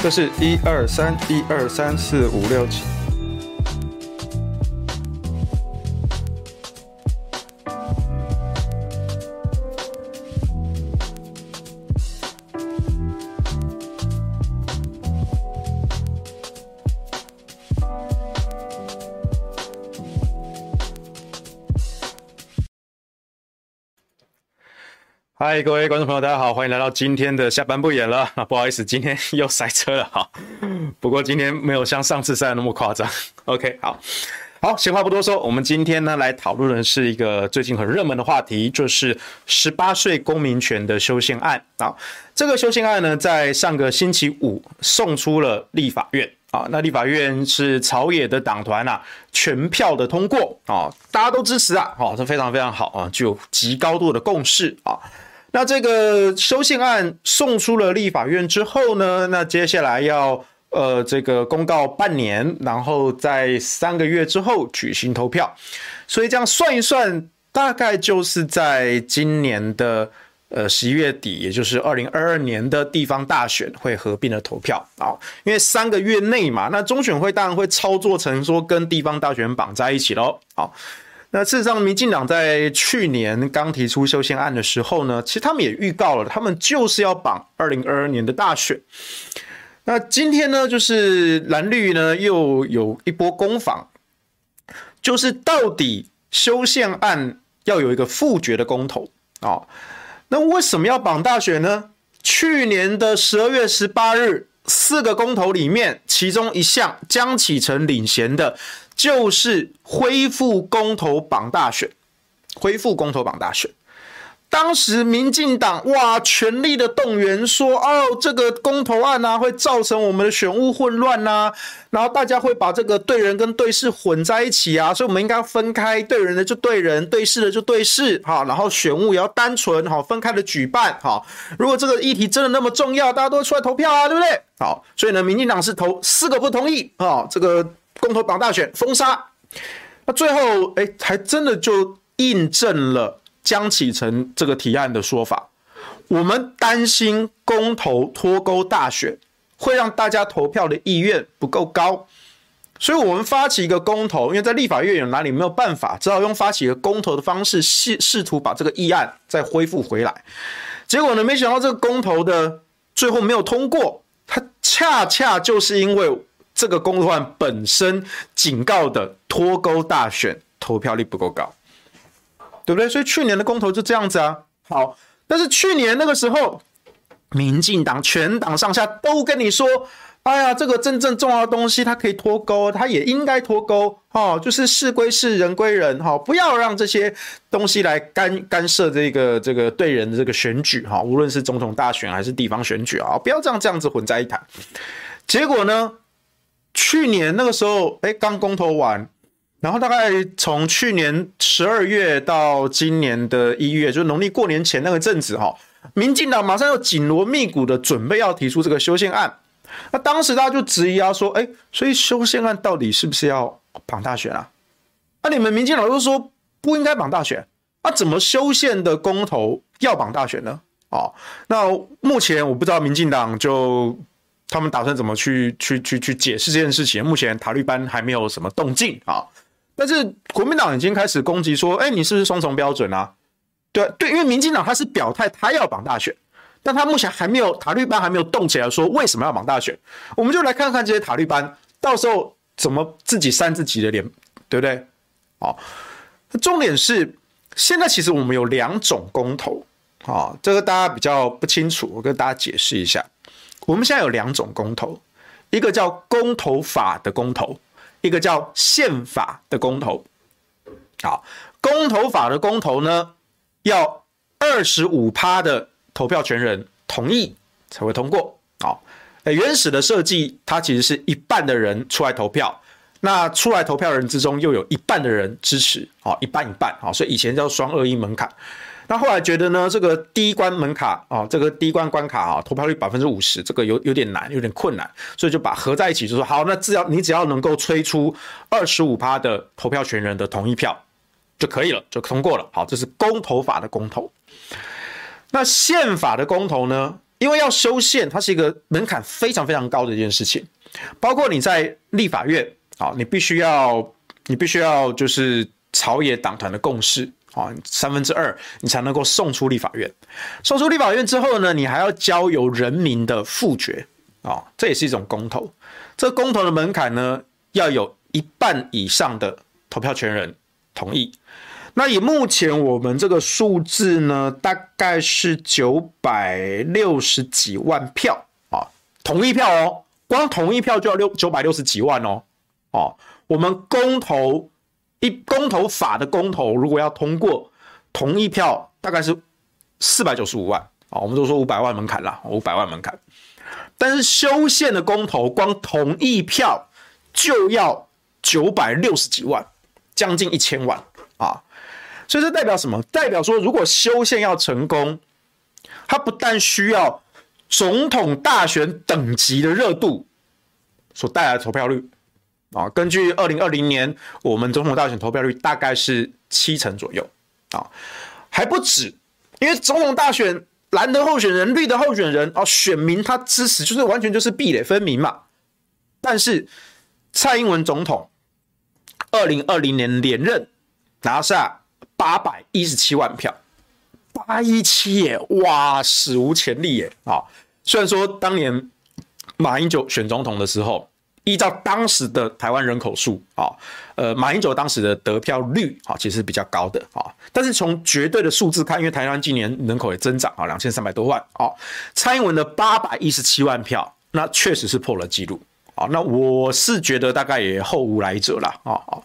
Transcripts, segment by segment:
这是一二三，一二三四五六七。嗨，各位观众朋友，大家好，欢迎来到今天的下班不演了。啊，不好意思，今天又塞车了哈。不过今天没有像上次塞的那么夸张。OK，好，好，闲话不多说，我们今天呢来讨论的是一个最近很热门的话题，就是十八岁公民权的修宪案啊。这个修宪案呢，在上个星期五送出了立法院啊。那立法院是朝野的党团啊，全票的通过啊，大家都支持啊，好，这非常非常好啊，具有极高度的共识啊。那这个修宪案送出了立法院之后呢，那接下来要呃这个公告半年，然后在三个月之后举行投票，所以这样算一算，大概就是在今年的呃十一月底，也就是二零二二年的地方大选会合并的投票啊，因为三个月内嘛，那中选会当然会操作成说跟地方大选绑在一起喽，好。那事实上，民进党在去年刚提出修宪案的时候呢，其实他们也预告了，他们就是要绑二零二二年的大选。那今天呢，就是蓝绿呢又有一波攻防，就是到底修宪案要有一个复决的公投啊？那为什么要绑大选呢？去年的十二月十八日，四个公投里面，其中一项江启臣领衔的。就是恢复公投榜大选，恢复公投榜大选。当时民进党哇，全力的动员说，哦，这个公投案啊，会造成我们的选务混乱呐，然后大家会把这个对人跟对事混在一起啊，所以我们应该分开，对人的就对人，对事的就对事，好，然后选务也要单纯，好，分开的举办，好，如果这个议题真的那么重要，大家都出来投票啊，对不对？好，所以呢，民进党是投四个不同意啊，这个。公投绑大选封杀，那最后哎，还真的就印证了江启臣这个提案的说法。我们担心公投脱钩大选会让大家投票的意愿不够高，所以我们发起一个公投，因为在立法院有哪里没有办法，只好用发起一个公投的方式试试图把这个议案再恢复回来。结果呢，没想到这个公投的最后没有通过，它恰恰就是因为。这个公投案本身警告的脱钩大选投票率不够高，对不对？所以去年的公投就这样子啊。好，但是去年那个时候，民进党全党上下都跟你说：“哎呀，这个真正重要的东西它可以脱钩，它也应该脱钩。哦，就是事归事，人归人。哈，不要让这些东西来干干涉这个这个对人的这个选举。哈，无论是总统大选还是地方选举啊，不要这样这样子混在一谈。结果呢？”去年那个时候，哎，刚公投完，然后大概从去年十二月到今年的一月，就是农历过年前那个阵子，哈，民进党马上又紧锣密鼓的准备要提出这个修宪案。那当时大家就质疑啊，说，哎，所以修宪案到底是不是要绑大选啊？那你们民进党都说不应该绑大选，那怎么修宪的公投要绑大选呢？哦，那目前我不知道民进党就。他们打算怎么去去去去解释这件事情？目前塔利班还没有什么动静啊，但是国民党已经开始攻击说：“哎，你是不是双重标准啊？”对对，因为民进党他是表态他要绑大选，但他目前还没有塔利班还没有动起来说为什么要绑大选。我们就来看看这些塔利班到时候怎么自己扇自己的脸，对不对？好，重点是现在其实我们有两种公投啊，这个大家比较不清楚，我跟大家解释一下。我们现在有两种公投，一个叫公投法的公投，一个叫宪法的公投。好，公投法的公投呢，要二十五趴的投票权人同意才会通过。好，原始的设计，它其实是一半的人出来投票，那出来投票人之中又有一半的人支持，好，一半一半，好，所以以前叫双二一门槛。那后来觉得呢，这个第一关门槛啊，这个第一关关卡啊，投票率百分之五十，这个有有点难，有点困难，所以就把合在一起，就说好，那只要你只要能够催出二十五趴的投票权人的同意票就可以了，就通过了。好，这是公投法的公投。那宪法的公投呢，因为要修宪，它是一个门槛非常非常高的一件事情，包括你在立法院啊，你必须要你必须要就是朝野党团的共识啊，三分之二你才能够送出立法院。送出立法院之后呢，你还要交由人民的复决啊，这也是一种公投。这公投的门槛呢，要有一半以上的投票权人同意。那以目前我们这个数字呢，大概是九百六十几万票啊，同意票哦，光同意票就要六九百六十几万哦，哦，我们公投一公投法的公投如果要通过，同意票大概是四百九十五万啊，我们都说五百万门槛啦，五百万门槛，但是修宪的公投光同意票就要九百六十几万，将近一千万啊。所以这代表什么？代表说，如果修宪要成功，它不但需要总统大选等级的热度所带来的投票率啊，根据二零二零年我们总统大选投票率大概是七成左右啊，还不止，因为总统大选蓝的候选人、绿的候选人啊，选民他支持就是完全就是壁垒分明嘛。但是蔡英文总统二零二零年连任拿下。八百一十七万票，八一七耶，哇，史无前例耶啊！虽然说当年马英九选总统的时候，依照当时的台湾人口数啊，呃，马英九当时的得票率啊，其实是比较高的啊。但是从绝对的数字看，因为台湾今年人口也增长啊，两千三百多万啊，蔡英文的八百一十七万票，那确实是破了纪录啊。那我是觉得大概也后无来者了啊啊。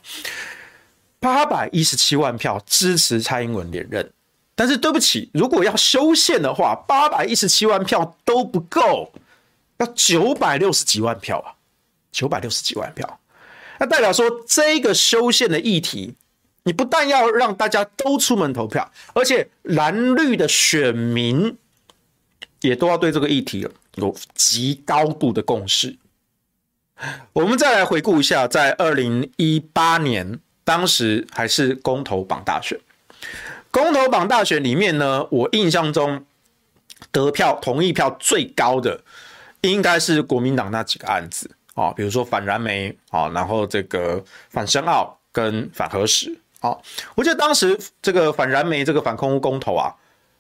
八百一十七万票支持蔡英文连任，但是对不起，如果要修宪的话，八百一十七万票都不够，要九百六十几万票啊，九百六十几万票，那代表说这个修宪的议题，你不但要让大家都出门投票，而且蓝绿的选民也都要对这个议题有极高度的共识。我们再来回顾一下，在二零一八年。当时还是公投榜大选，公投榜大选里面呢，我印象中得票同意票最高的应该是国民党那几个案子啊，比如说反燃煤啊，然后这个反深奥跟反核食啊，我记得当时这个反燃煤这个反空污公投啊，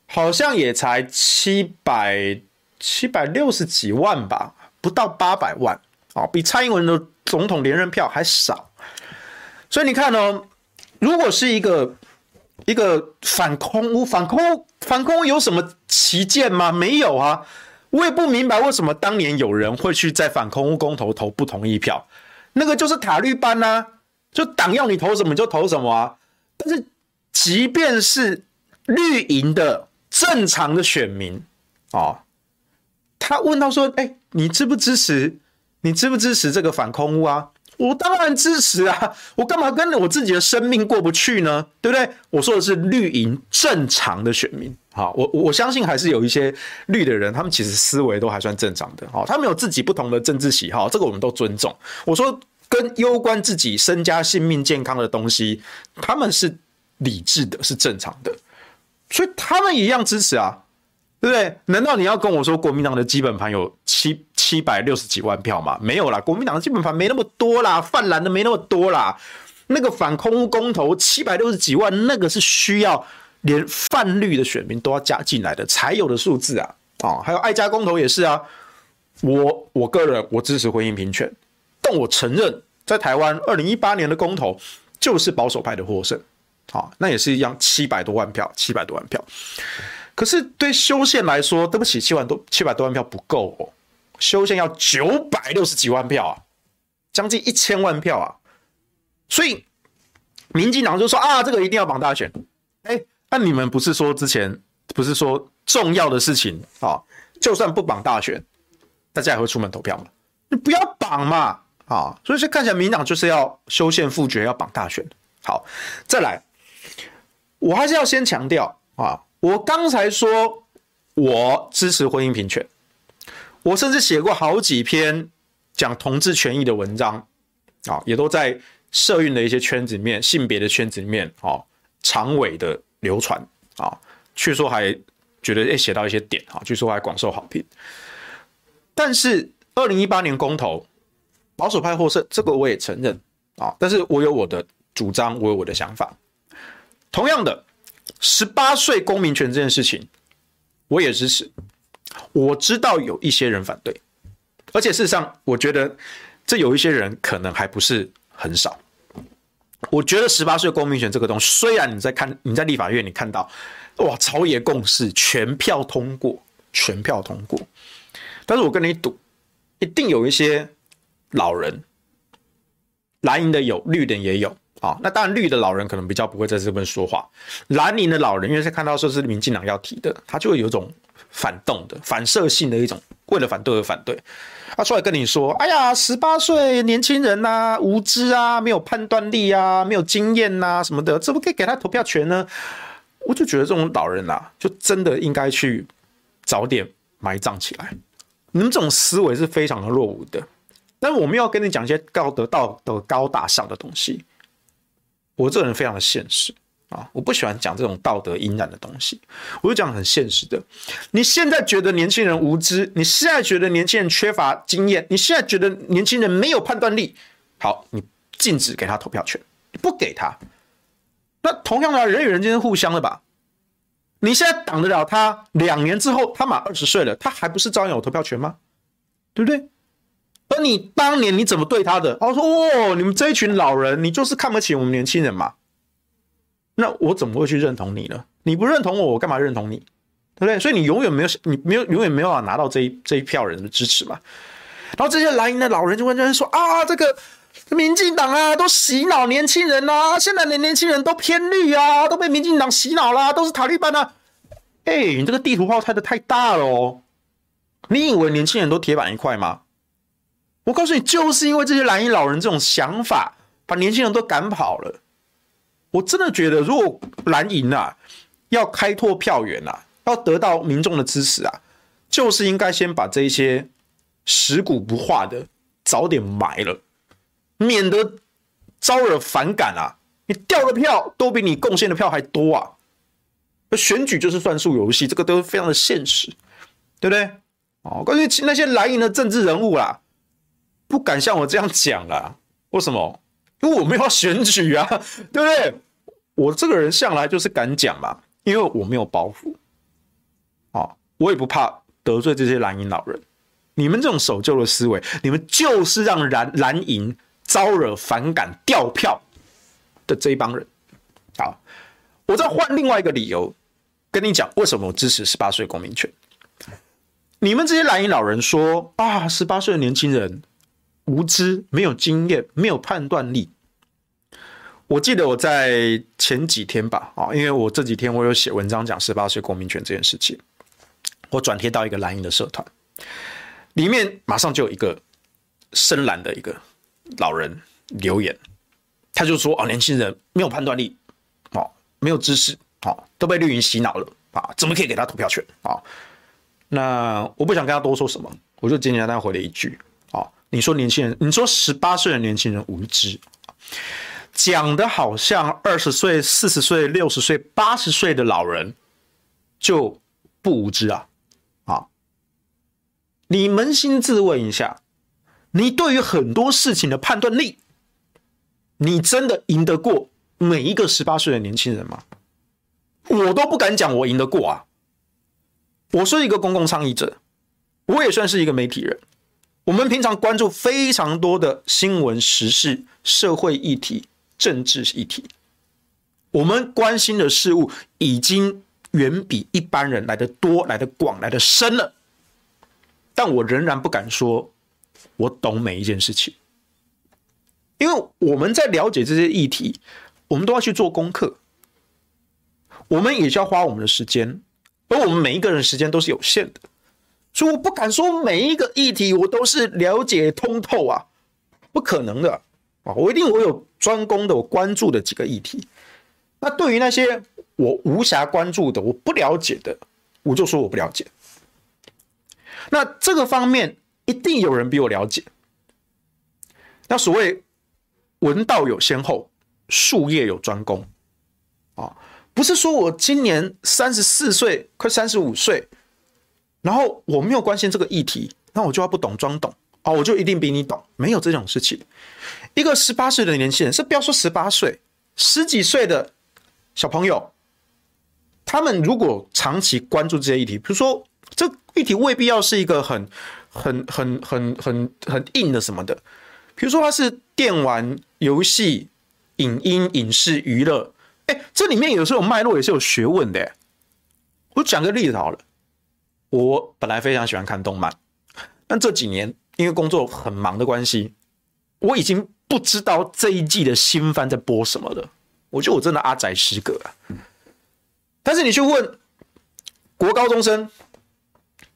好像也才七百七百六十几万吧，不到八百万啊，比蔡英文的总统连任票还少。所以你看哦，如果是一个一个反空污、反空、反空污有什么旗舰吗？没有啊！我也不明白为什么当年有人会去在反空屋公投投不同意票，那个就是塔绿班呐，就党要你投什么就投什么啊。但是即便是绿营的正常的选民啊，他问到说：“哎，你支不支持？你支不支持这个反空屋啊？”我当然支持啊！我干嘛跟我自己的生命过不去呢？对不对？我说的是绿营正常的选民，好，我我相信还是有一些绿的人，他们其实思维都还算正常的，好，他们有自己不同的政治喜好，这个我们都尊重。我说跟攸关自己身家性命健康的东西，他们是理智的，是正常的，所以他们一样支持啊。对不对？难道你要跟我说国民党的基本盘有七七百六十几万票吗？没有啦，国民党的基本盘没那么多啦，泛蓝的没那么多啦。那个反空屋公投七百六十几万，那个是需要连泛绿的选民都要加进来的才有的数字啊！啊，还有爱家公投也是啊。我我个人我支持婚姻平权，但我承认在台湾二零一八年的公投就是保守派的获胜，啊，那也是一样七百多万票，七百多万票。可是对修宪来说，对不起，七万多七百多万票不够哦，修宪要九百六十几万票啊，将近一千万票啊，所以民进党就说啊，这个一定要绑大选。哎，那你们不是说之前不是说重要的事情啊，就算不绑大选，大家也会出门投票吗？你不要绑嘛，啊，所以说看起来民进党就是要修宪复决，要绑大选。好，再来，我还是要先强调啊。我刚才说，我支持婚姻平权，我甚至写过好几篇讲同志权益的文章，啊，也都在社运的一些圈子里面、性别的圈子里面，啊，长尾的流传，啊，据说还觉得诶写到一些点啊，据说还广受好评。但是二零一八年公投，保守派获胜，这个我也承认啊。但是我有我的主张，我有我的想法。同样的，十八岁公民权这件事情，我也支持。我知道有一些人反对，而且事实上，我觉得这有一些人可能还不是很少。我觉得十八岁公民权这个东西，虽然你在看你在立法院你看到，哇，朝野共识，全票通过，全票通过，但是我跟你赌，一定有一些老人，蓝营的有，绿的也有啊。那当然，绿的老人可能比较不会在这边说话，蓝营的老人，因为是看到说是民进党要提的，他就会有一种反动的、反射性的一种，为了反对而反对。他出来跟你说：“哎呀，十八岁年轻人呐、无知啊，没有判断力啊，没有经验呐，什么的，怎么可以给他投票权呢？”我就觉得这种老人啊，就真的应该去早点埋葬起来。你们这种思维是非常的落伍的。但我们要跟你讲一些道德、道德高大上的东西。我这个人非常的现实。啊，我不喜欢讲这种道德阴暗的东西，我就讲很现实的。你现在觉得年轻人无知，你现在觉得年轻人缺乏经验，你现在觉得年轻人没有判断力，好，你禁止给他投票权，你不给他，那同样的人与人之间互相的吧？你现在挡得了他？两年之后他满二十岁了，他还不是照样有投票权吗？对不对？而你当年你怎么对他的？他说：“哦，你们这一群老人，你就是看不起我们年轻人嘛。”那我怎么会去认同你呢？你不认同我，我干嘛认同你？对不对？所以你永远没有，你没有，永远没有办法拿到这一这一票人的支持嘛。然后这些蓝营的老人就会在说啊，这个民进党啊，都洗脑年轻人啊，现在的年轻人都偏绿啊，都被民进党洗脑啦，都是塔利班啊。哎，你这个地图炮开的太大了哦！你以为年轻人都铁板一块吗？我告诉你，就是因为这些蓝营老人这种想法，把年轻人都赶跑了。我真的觉得，如果蓝营啊要开拓票源啊，要得到民众的支持啊，就是应该先把这些食古不化的早点埋了，免得招惹反感啊！你掉的票都比你贡献的票还多啊！选举就是算数游戏，这个都非常的现实，对不对？哦，关于那些蓝营的政治人物啊，不敢像我这样讲啊，为什么？因为我没有选举啊，对不对？我这个人向来就是敢讲嘛，因为我没有包袱，啊，我也不怕得罪这些蓝营老人。你们这种守旧的思维，你们就是让蓝蓝营招惹反感、掉票的这一帮人。好，我再换另外一个理由跟你讲，为什么我支持十八岁公民权？你们这些蓝营老人说啊，十八岁的年轻人。无知，没有经验，没有判断力。我记得我在前几天吧，啊，因为我这几天我有写文章讲十八岁公民权这件事情，我转贴到一个蓝营的社团，里面马上就有一个深蓝的一个老人留言，他就说啊，年轻人没有判断力，哦，没有知识，哦，都被绿营洗脑了啊，怎么可以给他投票权啊？那我不想跟他多说什么，我就简简单单回了一句。你说年轻人，你说十八岁的年轻人无知，讲的好像二十岁、四十岁、六十岁、八十岁的老人就不无知啊！啊，你扪心自问一下，你对于很多事情的判断力，你真的赢得过每一个十八岁的年轻人吗？我都不敢讲我赢得过啊！我是一个公共倡议者，我也算是一个媒体人。我们平常关注非常多的新闻时事、社会议题、政治议题，我们关心的事物已经远比一般人来的多、来的广、来的深了。但我仍然不敢说我懂每一件事情，因为我们在了解这些议题，我们都要去做功课，我们也需要花我们的时间，而我们每一个人时间都是有限的。所以我不敢说每一个议题我都是了解通透啊，不可能的啊！我一定我有专攻的，我关注的几个议题。那对于那些我无暇关注的，我不了解的，我就说我不了解。那这个方面一定有人比我了解。那所谓文道有先后，术业有专攻啊，不是说我今年三十四岁，快三十五岁，然后我没有关心这个议题，那我就要不懂装懂哦，我就一定比你懂，没有这种事情。一个十八岁的年轻人，是不要说十八岁，十几岁的小朋友，他们如果长期关注这些议题，比如说这议题未必要是一个很、很、很、很、很、很硬的什么的，比如说它是电玩游戏、影音、影视、娱乐。哎，这里面有时候脉络，也是有学问的。我讲个例子好了，我本来非常喜欢看动漫，但这几年因为工作很忙的关系，我已经不知道这一季的新番在播什么了。我觉得我真的阿宅失格啊！但是你去问国高中生，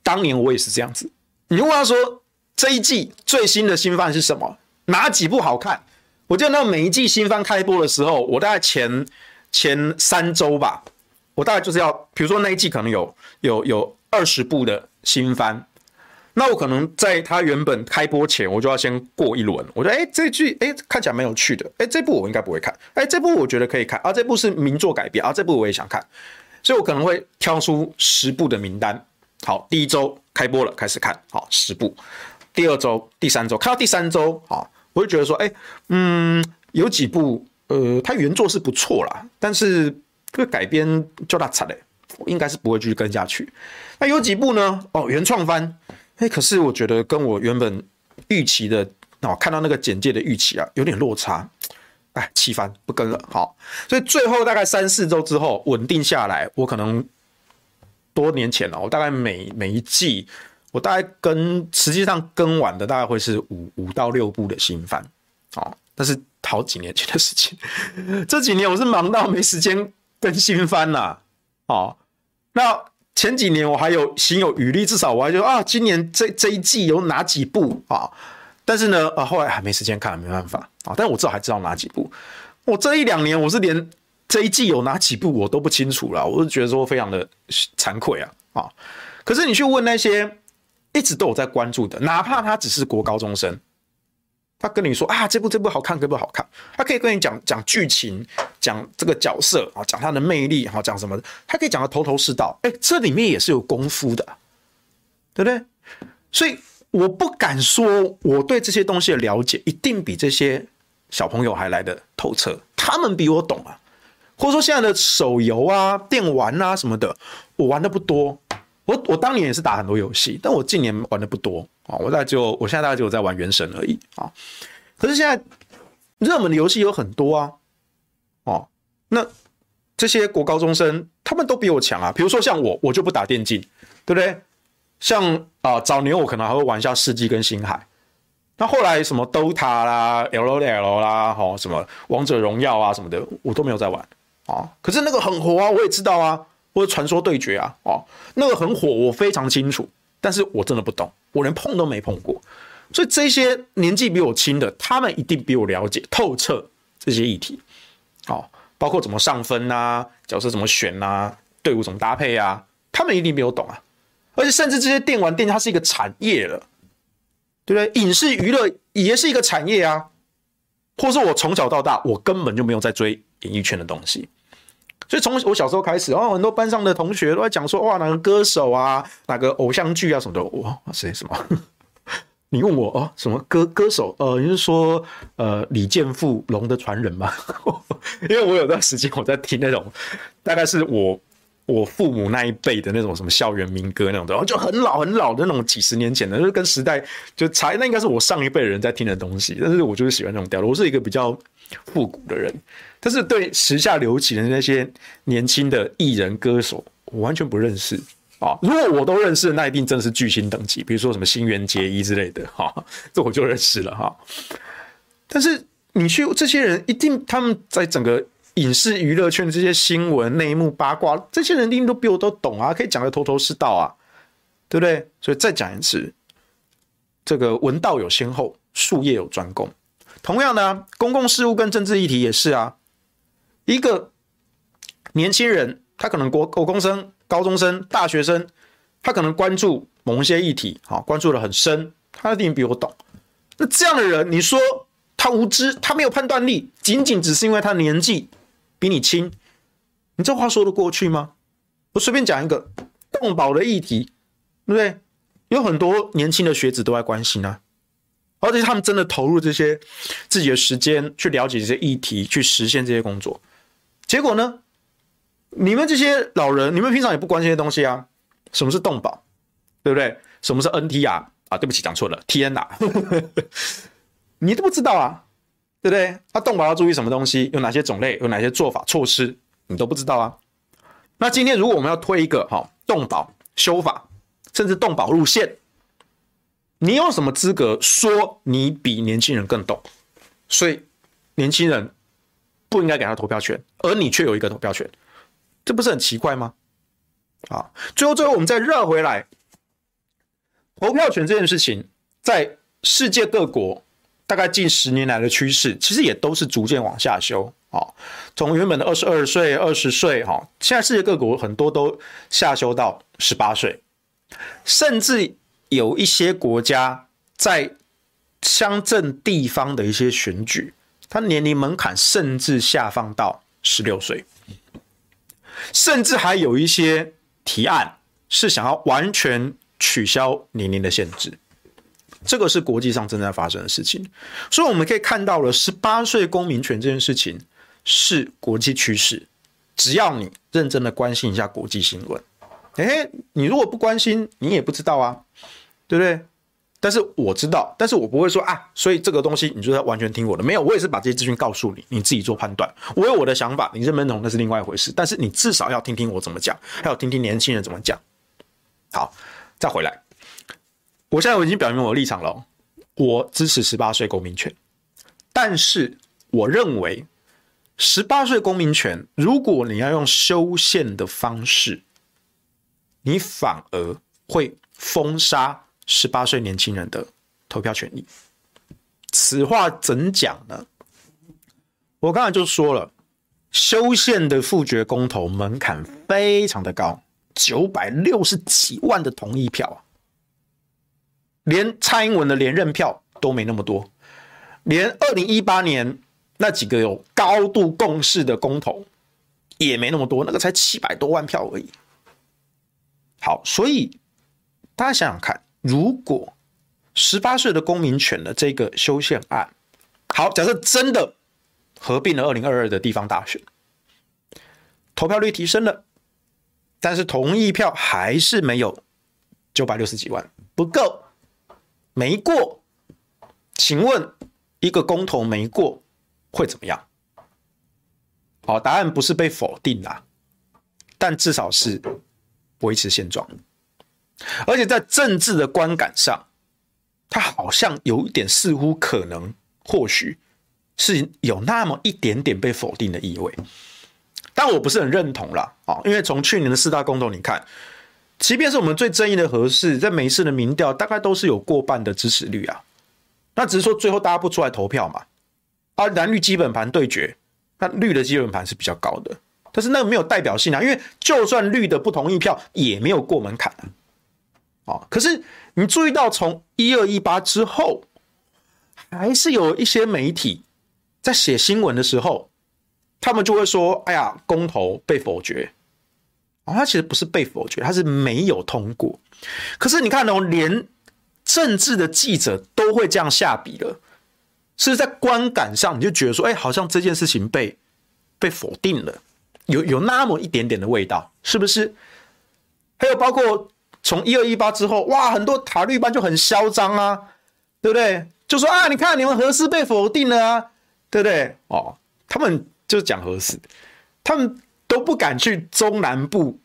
当年我也是这样子。你问他说这一季最新的新番是什么？哪几部好看？我记得每一季新番开播的时候，我大概前。前三周吧，我大概就是要，比如说那一季可能有有有二十部的新番，那我可能在它原本开播前，我就要先过一轮。我觉得，哎，这剧，哎，看起来蛮有趣的，哎，这部我应该不会看，哎，这部我觉得可以看，啊，这部是名作改编，啊，这部我也想看，所以我可能会挑出十部的名单。好，第一周开播了，开始看，好，十部。第二周、第三周，看到第三周，啊，我就觉得说，哎，嗯，有几部。呃，它原作是不错啦，但是这个改编就那惨嘞，我应该是不会继续跟下去。那有几部呢？哦，原创番，哎，可是我觉得跟我原本预期的哦，看到那个简介的预期啊，有点落差，哎，弃番不跟了。好，所以最后大概三四周之后稳定下来，我可能多年前了，我大概每每一季，我大概跟实际上跟完的大概会是五五到六部的新番，哦，但是。好几年前的事情，这几年我是忙到没时间更新番了。哦，那前几年我还有心有余力，至少我还就啊，今年这这一季有哪几部啊？但是呢，啊，后来还没时间看，没办法啊。但我至少还知道哪几部。我这一两年我是连这一季有哪几部我都不清楚了，我就觉得说非常的惭愧啊啊！可是你去问那些一直都有在关注的，哪怕他只是国高中生。他跟你说啊，这部这部好看，这部好看。他可以跟你讲讲剧情，讲这个角色啊，讲他的魅力，好讲什么，他可以讲的头头是道。哎，这里面也是有功夫的，对不对？所以我不敢说我对这些东西的了解一定比这些小朋友还来得透彻，他们比我懂啊。或者说现在的手游啊、电玩啊什么的，我玩的不多。我我当年也是打很多游戏，但我近年玩的不多啊。我大概就我现在大概就在玩原神而已啊。可是现在热门的游戏有很多啊，哦，那这些国高中生他们都比我强啊。比如说像我，我就不打电竞，对不对？像啊、早年我可能还会玩一下世纪跟星海，那后来什么 DOTA 啦、LOL 啦、哈什么王者荣耀啊什么的，我都没有在玩啊。可是那个很火啊，我也知道啊。或者传说对决啊，哦，那个很火，我非常清楚，但是我真的不懂，我连碰都没碰过，所以这些年纪比我轻的，他们一定比我了解透彻这些议题，哦，包括怎么上分啊，角色怎么选啊，队伍怎么搭配啊，他们一定比我懂啊，而且甚至这些电玩电竞它是一个产业了，对不对？影视娱乐也是一个产业啊，或是我从小到大我根本就没有在追演艺圈的东西。所以从我小时候开始，哦，很多班上的同学都在讲说，哇，哪个歌手啊，哪个偶像剧啊什么的，哇，谁什么？你问我哦，什么歌歌手？呃，你是说呃李健富《龙的传人》吗？因为我有段时间我在听那种，大概是我我父母那一辈的那种什么校园民歌那种的，然后就很老很老的那种几十年前的，就是跟时代就才，那应该是我上一辈人在听的东西。但是我就是喜欢那种调，我是一个比较复古的人。但是对时下流行的那些年轻的艺人歌手，我完全不认识啊！如果我都认识，那一定真的是巨星等级，比如说什么新垣结衣之类的哈，这我就认识了哈。但是你去这些人，一定他们在整个影视娱乐圈的这些新闻内幕八卦，这些人一定都比我都懂啊，可以讲得头头是道啊，对不对？所以再讲一次，这个文道有先后，术业有专攻。同样的，公共事务跟政治议题也是啊。一个年轻人，他可能国高中生、高中生、大学生，他可能关注某一些议题，好，关注的很深，他一定比我懂。那这样的人，你说他无知，他没有判断力，仅仅只是因为他年纪比你轻，你这话说得过去吗？我随便讲一个动保的议题，对不对？有很多年轻的学子都在关心啊，而且他们真的投入这些自己的时间去了解这些议题，去实现这些工作。结果呢？你们这些老人，你们平常也不关心这些东西啊？什么是动保？对不对？什么是 NTR 啊？对不起，讲错了，TNR，你都不知道啊？对不对？他动保要注意什么东西？有哪些种类？有哪些做法措施？你都不知道啊？那今天如果我们要推一个哈动保修法，甚至动保路线，你有什么资格说你比年轻人更懂？所以年轻人不应该给他投票权，而你却有一个投票权，这不是很奇怪吗？啊，最后最后我们再绕回来，投票权这件事情，在世界各国大概近十年来的趋势，其实也都是逐渐往下修。啊，从原本的二十二岁、二十岁，哈，现在世界各国很多都下修到十八岁。甚至有一些国家在乡镇地方的一些选举，他年龄门槛甚至下放到十六岁，甚至还有一些提案是想要完全取消年龄的限制。这个是国际上正在发生的事情，所以我们可以看到了十八岁公民权这件事情是国际趋势。只要你认真的关心一下国际新闻。哎，你如果不关心，你也不知道啊，对不对？但是我知道，但是我不会说啊，所以这个东西你就要完全听我的。没有，我也是把这些资讯告诉你，你自己做判断。我有我的想法，你认不认同那是另外一回事。但是你至少要听听我怎么讲，还有听听年轻人怎么讲。好，再回来，我现在我已经表明我的立场了，我支持十八岁公民权，但是我认为十八岁公民权，如果你要用修宪的方式。你反而会封杀十八岁年轻人的投票权利，此话怎讲呢？我刚才就说了，修宪的复决公投门槛非常的高，九百六十几万的同意票，连蔡英文的连任票都没那么多，连二零一八年那几个有高度共识的公投也没那么多，那个才七百多万票而已。好，所以大家想想看，如果十八岁的公民权的这个修宪案，好，假设真的合并了二零二二的地方大选，投票率提升了，但是同意票还是没有九百六十几万，不够，没过，请问一个公投没过会怎么样？好，答案不是被否定啦，但至少是。维持现状，而且在政治的观感上，他好像有一点似乎可能，或许是有那么一点点被否定的意味，但我不是很认同啦啊，因为从去年的四大公投你看，即便是我们最争议的核四，在每一次的民调大概都是有过半的支持率啊，那只是说最后大家不出来投票嘛，而蓝绿基本盘对决，那绿的基本盘是比较高的。但是那个没有代表性啊，因为就算绿的不同意票也没有过门槛。可是你注意到从一二一八之后，还是有一些媒体在写新闻的时候，他们就会说：“哎呀，公投被否决。”哦，他其实不是被否决，他是没有通过。可是你看哦，连政治的记者都会这样下笔了，是在观感上你就觉得说：“哎，好像这件事情被被否定了。”有有那么一点点的味道，是不是？还有包括从一二一八之后，哇，很多塔绿班就很嚣张啊，对不对？就说啊，你看你们核四被否定了啊，对不对？哦，他们就讲核四，他们都不敢去中南部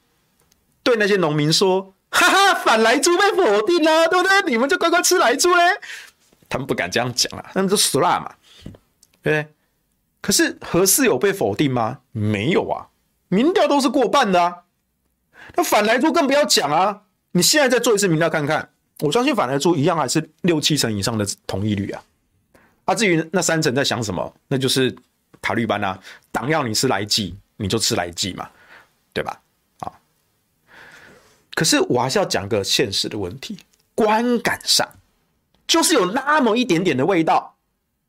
对那些农民说，哈哈，反莱猪被否定了，对不对？你们就乖乖吃莱猪嘞，他们不敢这样讲啊，他们就死辣嘛，对不对？可是核四有被否定吗？没有啊，民调都是过半的啊。那反莱猪更不要讲啊！你现在再做一次民调看看，我相信反而出一样还是六七成以上的同意率啊。啊，至于那三成在想什么，那就是塔利班啊，党要你吃来剂，你就吃来剂嘛，对吧？啊，可是我还是要讲个现实的问题，观感上就是有那么一点点的味道，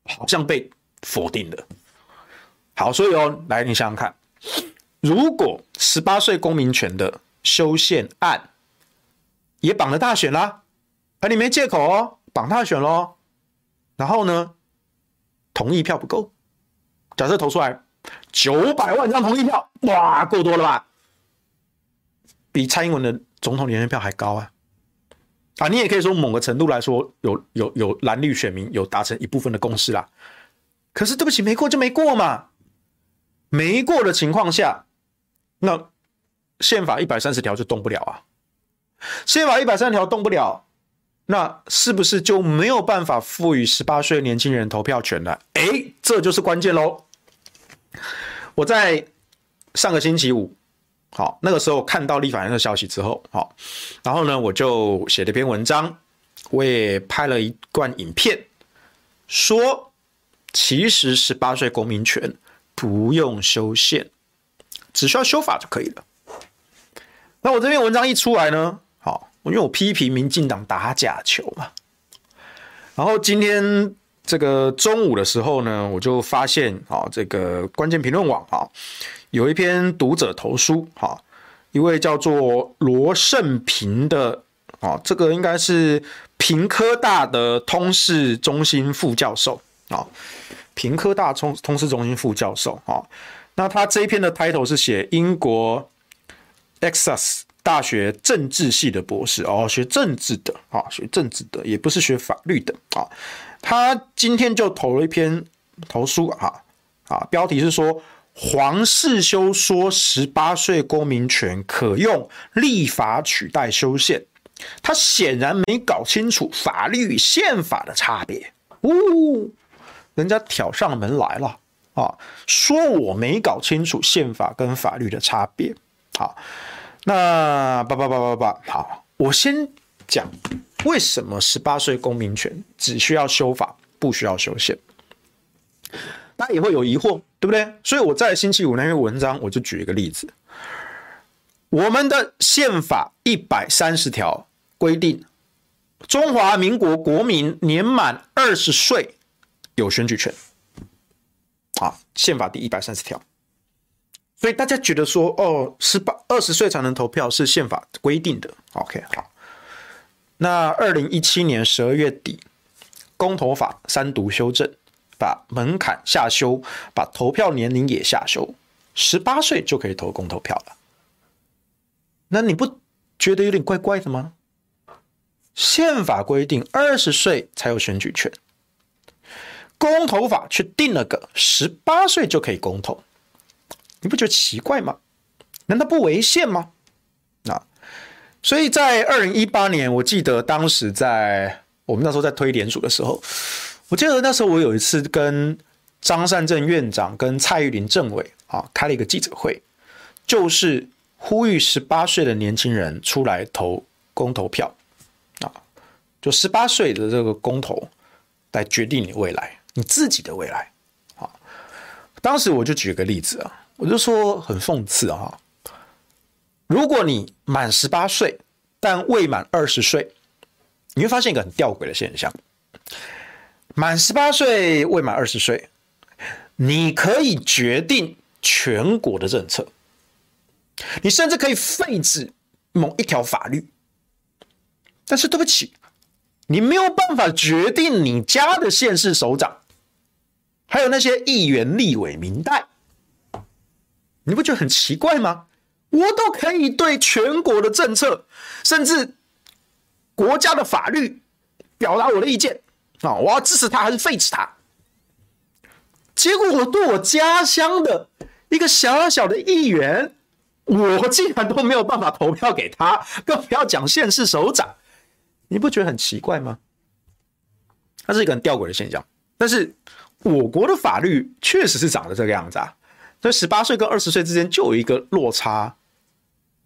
好像被否定了。好，所以哦，来，你想想看，如果十八岁公民权的修宪案也绑了大选啦，而你没借口哦，绑大选喽。然后呢，同意票不够，假设投出来九百万张同意票，哇，够多了吧？比蔡英文的总统连任票还高啊！啊，你也可以说某个程度来说，有有有蓝绿选民有达成一部分的共识啦。可是对不起，没过就没过嘛，没过的情况下，那宪法一百三十条就动不了啊。宪法一百三十条动不了。那是不是就没有办法赋予十八岁年轻人投票权了？哎，这就是关键喽！我在上个星期五，好，那个时候看到立法院的消息之后，好，然后呢，我就写了一篇文章，我也拍了一段影片，说其实十八岁公民权不用修宪，只需要修法就可以了。那我这篇文章一出来呢，因为我批评民进党打假球嘛，然后今天这个中午的时候呢，我就发现啊，这个关键评论网啊，有一篇读者投书哈，一位叫做罗胜平的啊，这个应该是屏科大的通识中心副教授啊，屏科大通通识中心副教授啊，那他这一篇的 title 是写英国 Essex 大学政治系的博士哦，学政治的啊，学政治的，也不是学法律的啊。他今天就投了一篇投书啊啊，标题是说黄世修说十八岁公民权可用立法取代修宪，他显然没搞清楚法律与宪法的差别。呜，人家挑上门来了啊，说我没搞清楚宪法跟法律的差别，好。那八八八八八，好，我先讲为什么十八岁公民权只需要修法，不需要修宪。大家也会有疑惑，对不对？所以我在星期五那篇文章，我就举一个例子。我们的宪法一百三十条规定，中华民国国民年满二十岁有选举权。啊，宪法第一百三十条。所以大家觉得说，哦，十八二十岁才能投票是宪法规定的。OK，好。那二零一七年十二月底，公投法三读修正，把门槛下修，把投票年龄也下修，十八岁就可以投公投票了。那你不觉得有点怪怪的吗？宪法规定二十岁才有选举权，公投法却定了个十八岁就可以公投。你不觉得奇怪吗？难道不违宪吗？啊，所以在二零一八年，我记得当时在我们那时候在推联署的时候，我记得那时候我有一次跟张善政院长跟蔡玉林政委啊开了一个记者会，就是呼吁十八岁的年轻人出来投公投票啊，就十八岁的这个公投来决定你未来，你自己的未来啊。当时我就举个例子啊。我就说很讽刺啊！如果你满十八岁，但未满二十岁，你会发现一个很吊诡的现象：满十八岁未满二十岁，你可以决定全国的政策，你甚至可以废止某一条法律。但是对不起，你没有办法决定你家的县市首长，还有那些议员、立委、民代。你不觉得很奇怪吗？我都可以对全国的政策，甚至国家的法律表达我的意见啊！我要支持他还是废止他？结果我对我家乡的一个小小的议员，我竟然都没有办法投票给他，更不要讲县市首长。你不觉得很奇怪吗？它是一个很吊诡的现象。但是我国的法律确实是长得这个样子啊。所以十八岁跟二十岁之间就有一个落差，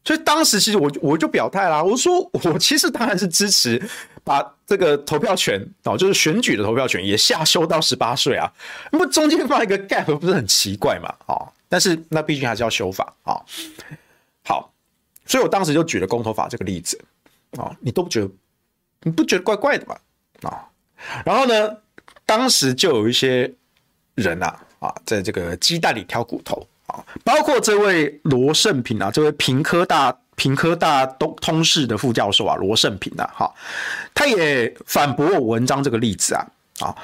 所以当时其实我我就表态啦，我说我其实当然是支持把这个投票权哦，就是选举的投票权也下修到十八岁啊，那么中间放一个 gap 不是很奇怪嘛？哦，但是那毕竟还是要修法啊。好，所以我当时就举了公投法这个例子啊，你都不觉得你不觉得怪怪的吗？啊，然后呢，当时就有一些人呐。啊，在这个鸡蛋里挑骨头啊，包括这位罗胜平啊，这位屏科大屏科大东通事的副教授啊，罗胜平啊，哈，他也反驳我文章这个例子啊，啊，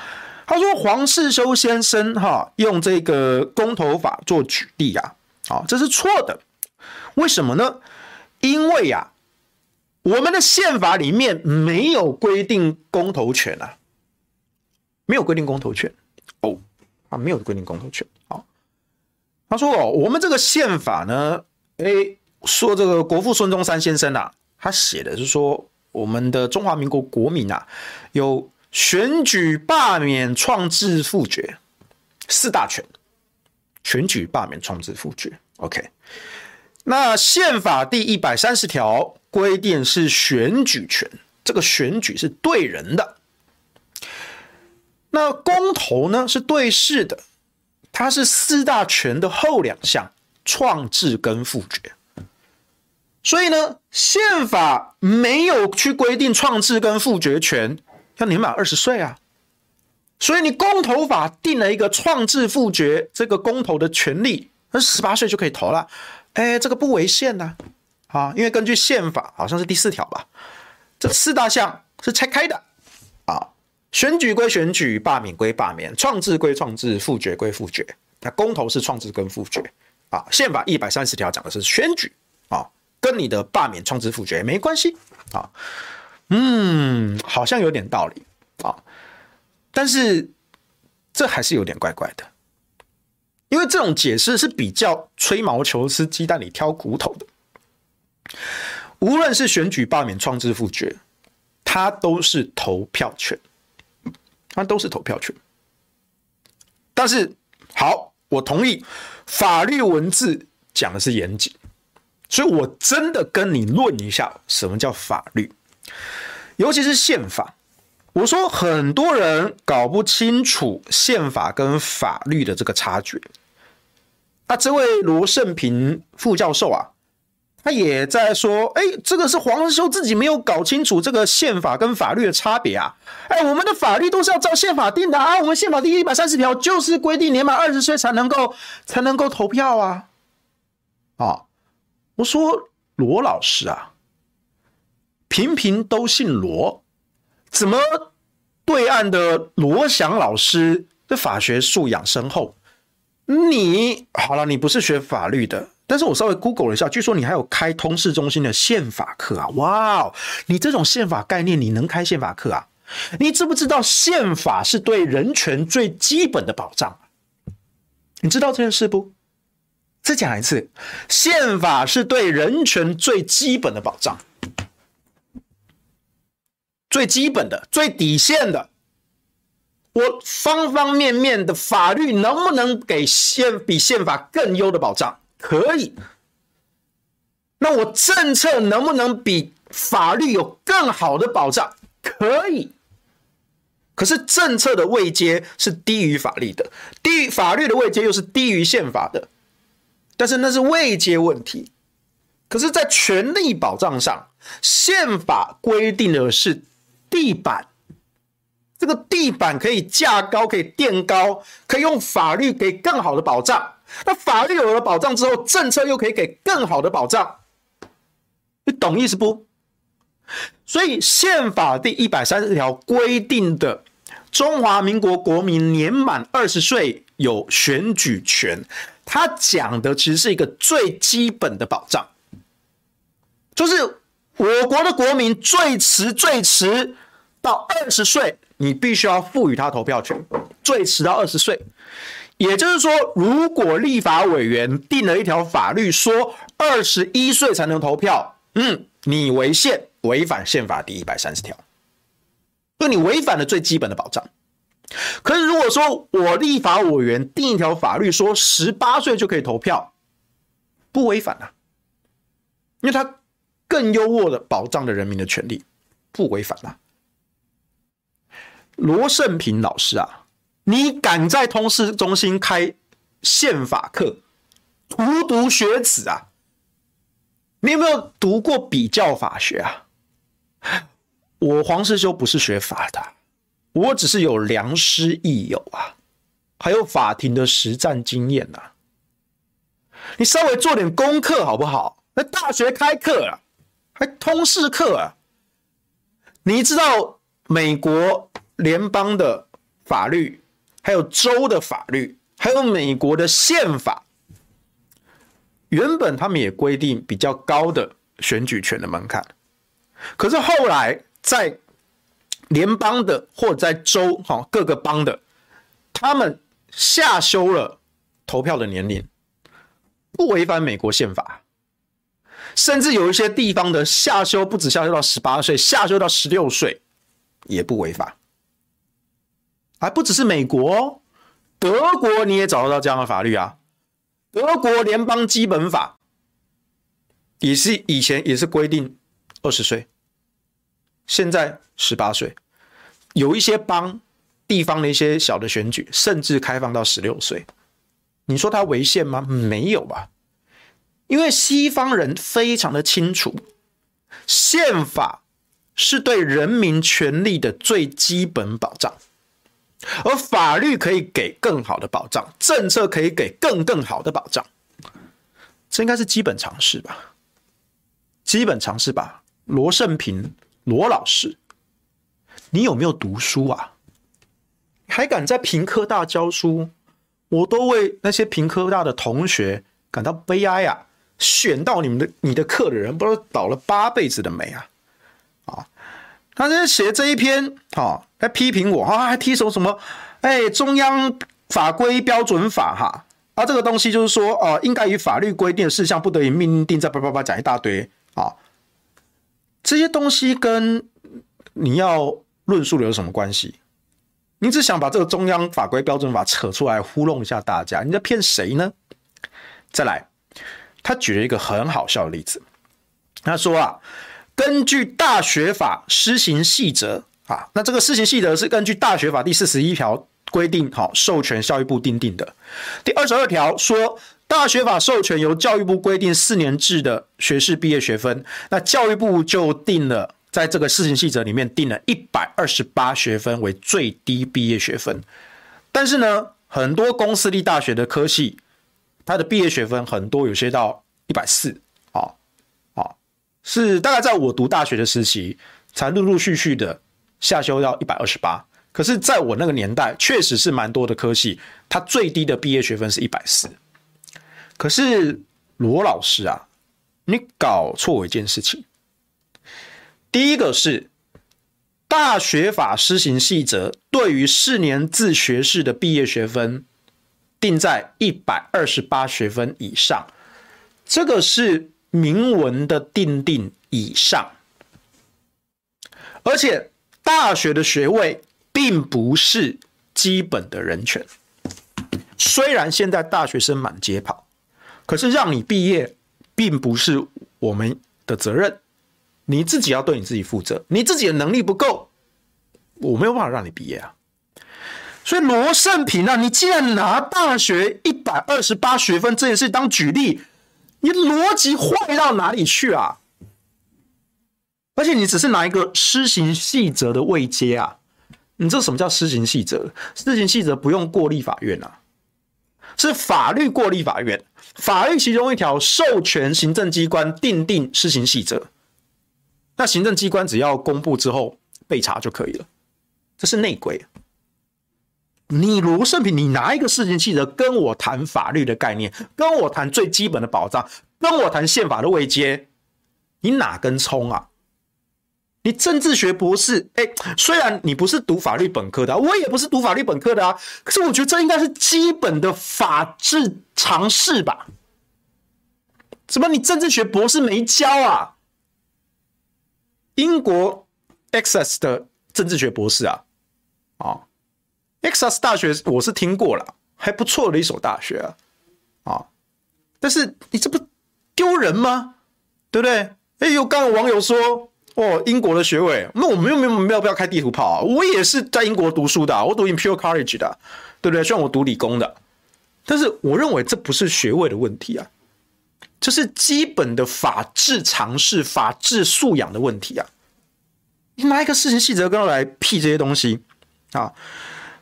他说黄世修先生哈用这个公投法做举例啊，啊，这是错的，为什么呢？因为呀，我们的宪法里面没有规定公投权啊，没有规定公投权，啊，没有规定公投权。他说：“哦，我们这个宪法呢，诶，说这个国父孙中山先生啊，他写的是说，我们的中华民国国民啊，有选举、罢免、创制、复决四大权。选举、罢免、创制、复决。OK，那宪法第一百三十条规定是选举权，这个选举是对人的。那公投呢，是对事的。”它是四大权的后两项，创制跟复决。所以呢，宪法没有去规定创制跟复决权要年满二十岁啊。所以你公投法定了一个创制复决这个公投的权利，那十八岁就可以投了。哎，这个不违宪呐，啊，因为根据宪法好像是第四条吧，这四大项是拆开的。选举归选举，罢免归罢免，创制归创制，复决归复决。那公投是创制跟复决啊。宪法一百三十条讲的是选举啊，跟你的罢免、创制、复决没关系啊。嗯，好像有点道理啊，但是这还是有点怪怪的，因为这种解释是比较吹毛求疵、鸡蛋里挑骨头的。无论是选举、罢免、创制、复决，它都是投票权。那都是投票权，但是好，我同意法律文字讲的是严谨，所以我真的跟你论一下什么叫法律，尤其是宪法。我说很多人搞不清楚宪法跟法律的这个差距。那这位罗胜平副教授啊。他也在说，哎，这个是黄士修自己没有搞清楚这个宪法跟法律的差别啊！哎，我们的法律都是要照宪法定的啊！我们宪法第一百三十条就是规定年满二十岁才能够才能够投票啊！啊，我说罗老师啊，平平都姓罗，怎么对岸的罗翔老师的法学素养深厚？你好了，你不是学法律的。但是我稍微 Google 了一下，据说你还有开通市中心的宪法课啊！哇哦，你这种宪法概念，你能开宪法课啊？你知不知道宪法是对人权最基本的保障？你知道这件事不？再讲一次，宪法是对人权最基本的保障，最基本的、最底线的。我方方面面的法律能不能给宪比宪法更优的保障？可以，那我政策能不能比法律有更好的保障？可以，可是政策的位阶是低于法律的，低于法律的位阶又是低于宪法的，但是那是位阶问题。可是，在权利保障上，宪法规定的是地板，这个地板可以架高，可以垫高，可以用法律给更好的保障。那法律有了保障之后，政策又可以给更好的保障，你懂意思不？所以宪法第一百三十条规定的中华民国国民年满二十岁有选举权，它讲的其实是一个最基本的保障，就是我国的国民最迟最迟到二十岁，你必须要赋予他投票权，最迟到二十岁。也就是说，如果立法委员定了一条法律，说二十一岁才能投票，嗯，你违宪，违反宪法第一百三十条，就你违反了最基本的保障。可是如果说我立法委员定一条法律，说十八岁就可以投票，不违反啊，因为他更优渥的保障了人民的权利，不违反啊。罗胜平老师啊。你敢在通识中心开宪法课，荼毒学子啊？你有没有读过比较法学啊？我黄士修不是学法的，我只是有良师益友啊，还有法庭的实战经验呐、啊。你稍微做点功课好不好？那大学开课啊，还通识课啊？你知道美国联邦的法律，还有州的法律，还有美国的宪法，原本他们也规定比较高的选举权的门槛，可是后来在联邦的或者在州哈各个邦的，他们下修了投票的年龄，不违反美国宪法，甚至有一些地方的下修不止下修到十八岁，下修到十六岁也不违法，还不只是美国，哦德国你也找得到这样的法律啊，德国联邦基本法也是以前也是规定二十岁。现在十八岁，有一些邦地方的一些小的选举，甚至开放到十六岁。你说它违宪吗？没有吧，因为西方人非常的清楚，宪法是对人民权利的最基本保障，而法律可以给更好的保障，政策可以给更更好的保障，这应该是基本常识吧？基本常识吧？罗胜平。罗老师，你有没有读书啊？还敢在屏科大教书？我都为那些屏科大的同学感到悲哀啊！选到你们的你的课的人，不知道倒了八辈子的霉！啊，他在写这一篇，哈，来批评我，哈，还提什么什么？哎，中央法规标准法，哈，啊，这个东西就是说，哦，应该以法律规定的事项，不得以命令定在，叭叭叭讲一大堆，啊。这些东西跟你要论述的有什么关系？你只想把这个中央法规标准法扯出来糊弄一下大家，你在骗谁呢？再来，他举了一个很好笑的例子，他说啊，根据大学法施行细则啊，那这个施行细则是根据大学法第四十一条规定，好，授权教育部订定的。第二十二条说。大学法授权由教育部规定四年制的学士毕业学分，那教育部就定了，在这个施行细则里面定了一百二十八学分为最低毕业学分。但是呢，很多公私立大学的科系，它的毕业学分很多有些到一百四，是大概在我读大学的时期，才陆陆续续的下修到一百二十八。可是，在我那个年代，确实是蛮多的科系，它最低的毕业学分是一百四。可是罗老师啊，你搞错一件事情。第一个是大学法施行细则对于四年制学士的毕业学分定在一百二十八学分以上，这个是明文的定定以上，而且大学的学位并不是基本的人权。虽然现在大学生满街跑。可是让你毕业，并不是我们的责任，你自己要对你自己负责。你自己的能力不够，我没有办法让你毕业啊。所以罗胜平啊，你既然拿大学一百二十八学分这件事当举例，你逻辑坏到哪里去啊？而且你只是拿一个施行细则的位阶啊，你这什么叫施行细则？施行细则不用过立法院啊。是法律过立法院，法律其中一条授权行政机关订定施行细则，那行政机关只要公布之后被查就可以了，这是内鬼。你卢胜平，你拿一个施行细则跟我谈法律的概念，跟我谈最基本的保障，跟我谈宪法的位阶，你哪根葱啊？你政治学博士，哎，虽然你不是读法律本科的，我也不是读法律本科的啊，可是我觉得这应该是基本的法治常识吧？怎么你政治学博士没教啊？英国 Exs 的政治学博士啊，啊 EXAS 大学我是听过了，还不错的一所大学啊，啊，但是你这不丢人吗？对不对？哎呦，刚有网友说。哦，英国的学位，那我们又没有没有必要开地图炮啊！我也是在英国读书的，我读 Imperial College 的，对不对？虽然我读理工的，但是我认为这不是学位的问题啊，这是基本的法治常识、法治素养的问题啊！你拿一个事情细则跟我来辟这些东西啊？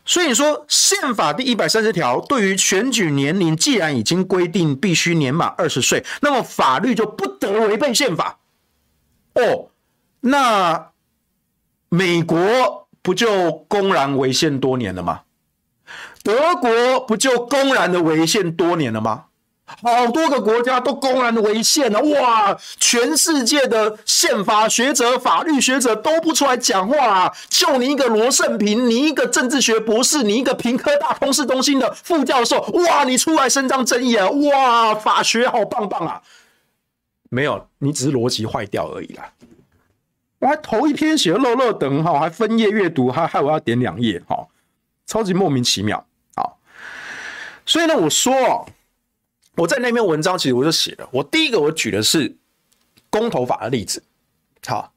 所以你说宪法第一百三十条对于选举年龄，既然已经规定必须年满二十岁，那么法律就不得违背宪法。哦，那美国不就公然违宪多年了吗？德国不就公然的违宪多年了吗？好多个国家都公然违宪了，哇！全世界的宪法学者、法律学者都不出来讲话啊！就你一个罗胜平，你一个政治学博士，你一个屏科大通识中心的副教授，哇！你出来伸张正义啊！哇！法学好棒棒啊！没有，你只是逻辑坏掉而已啦。我还头一篇写漏漏等哈，还分页阅读，还害我要点两页哈，超级莫名其妙。好，所以呢，我说。我在那篇文章其实我就写了，我第一个我举的是公投法的例子，好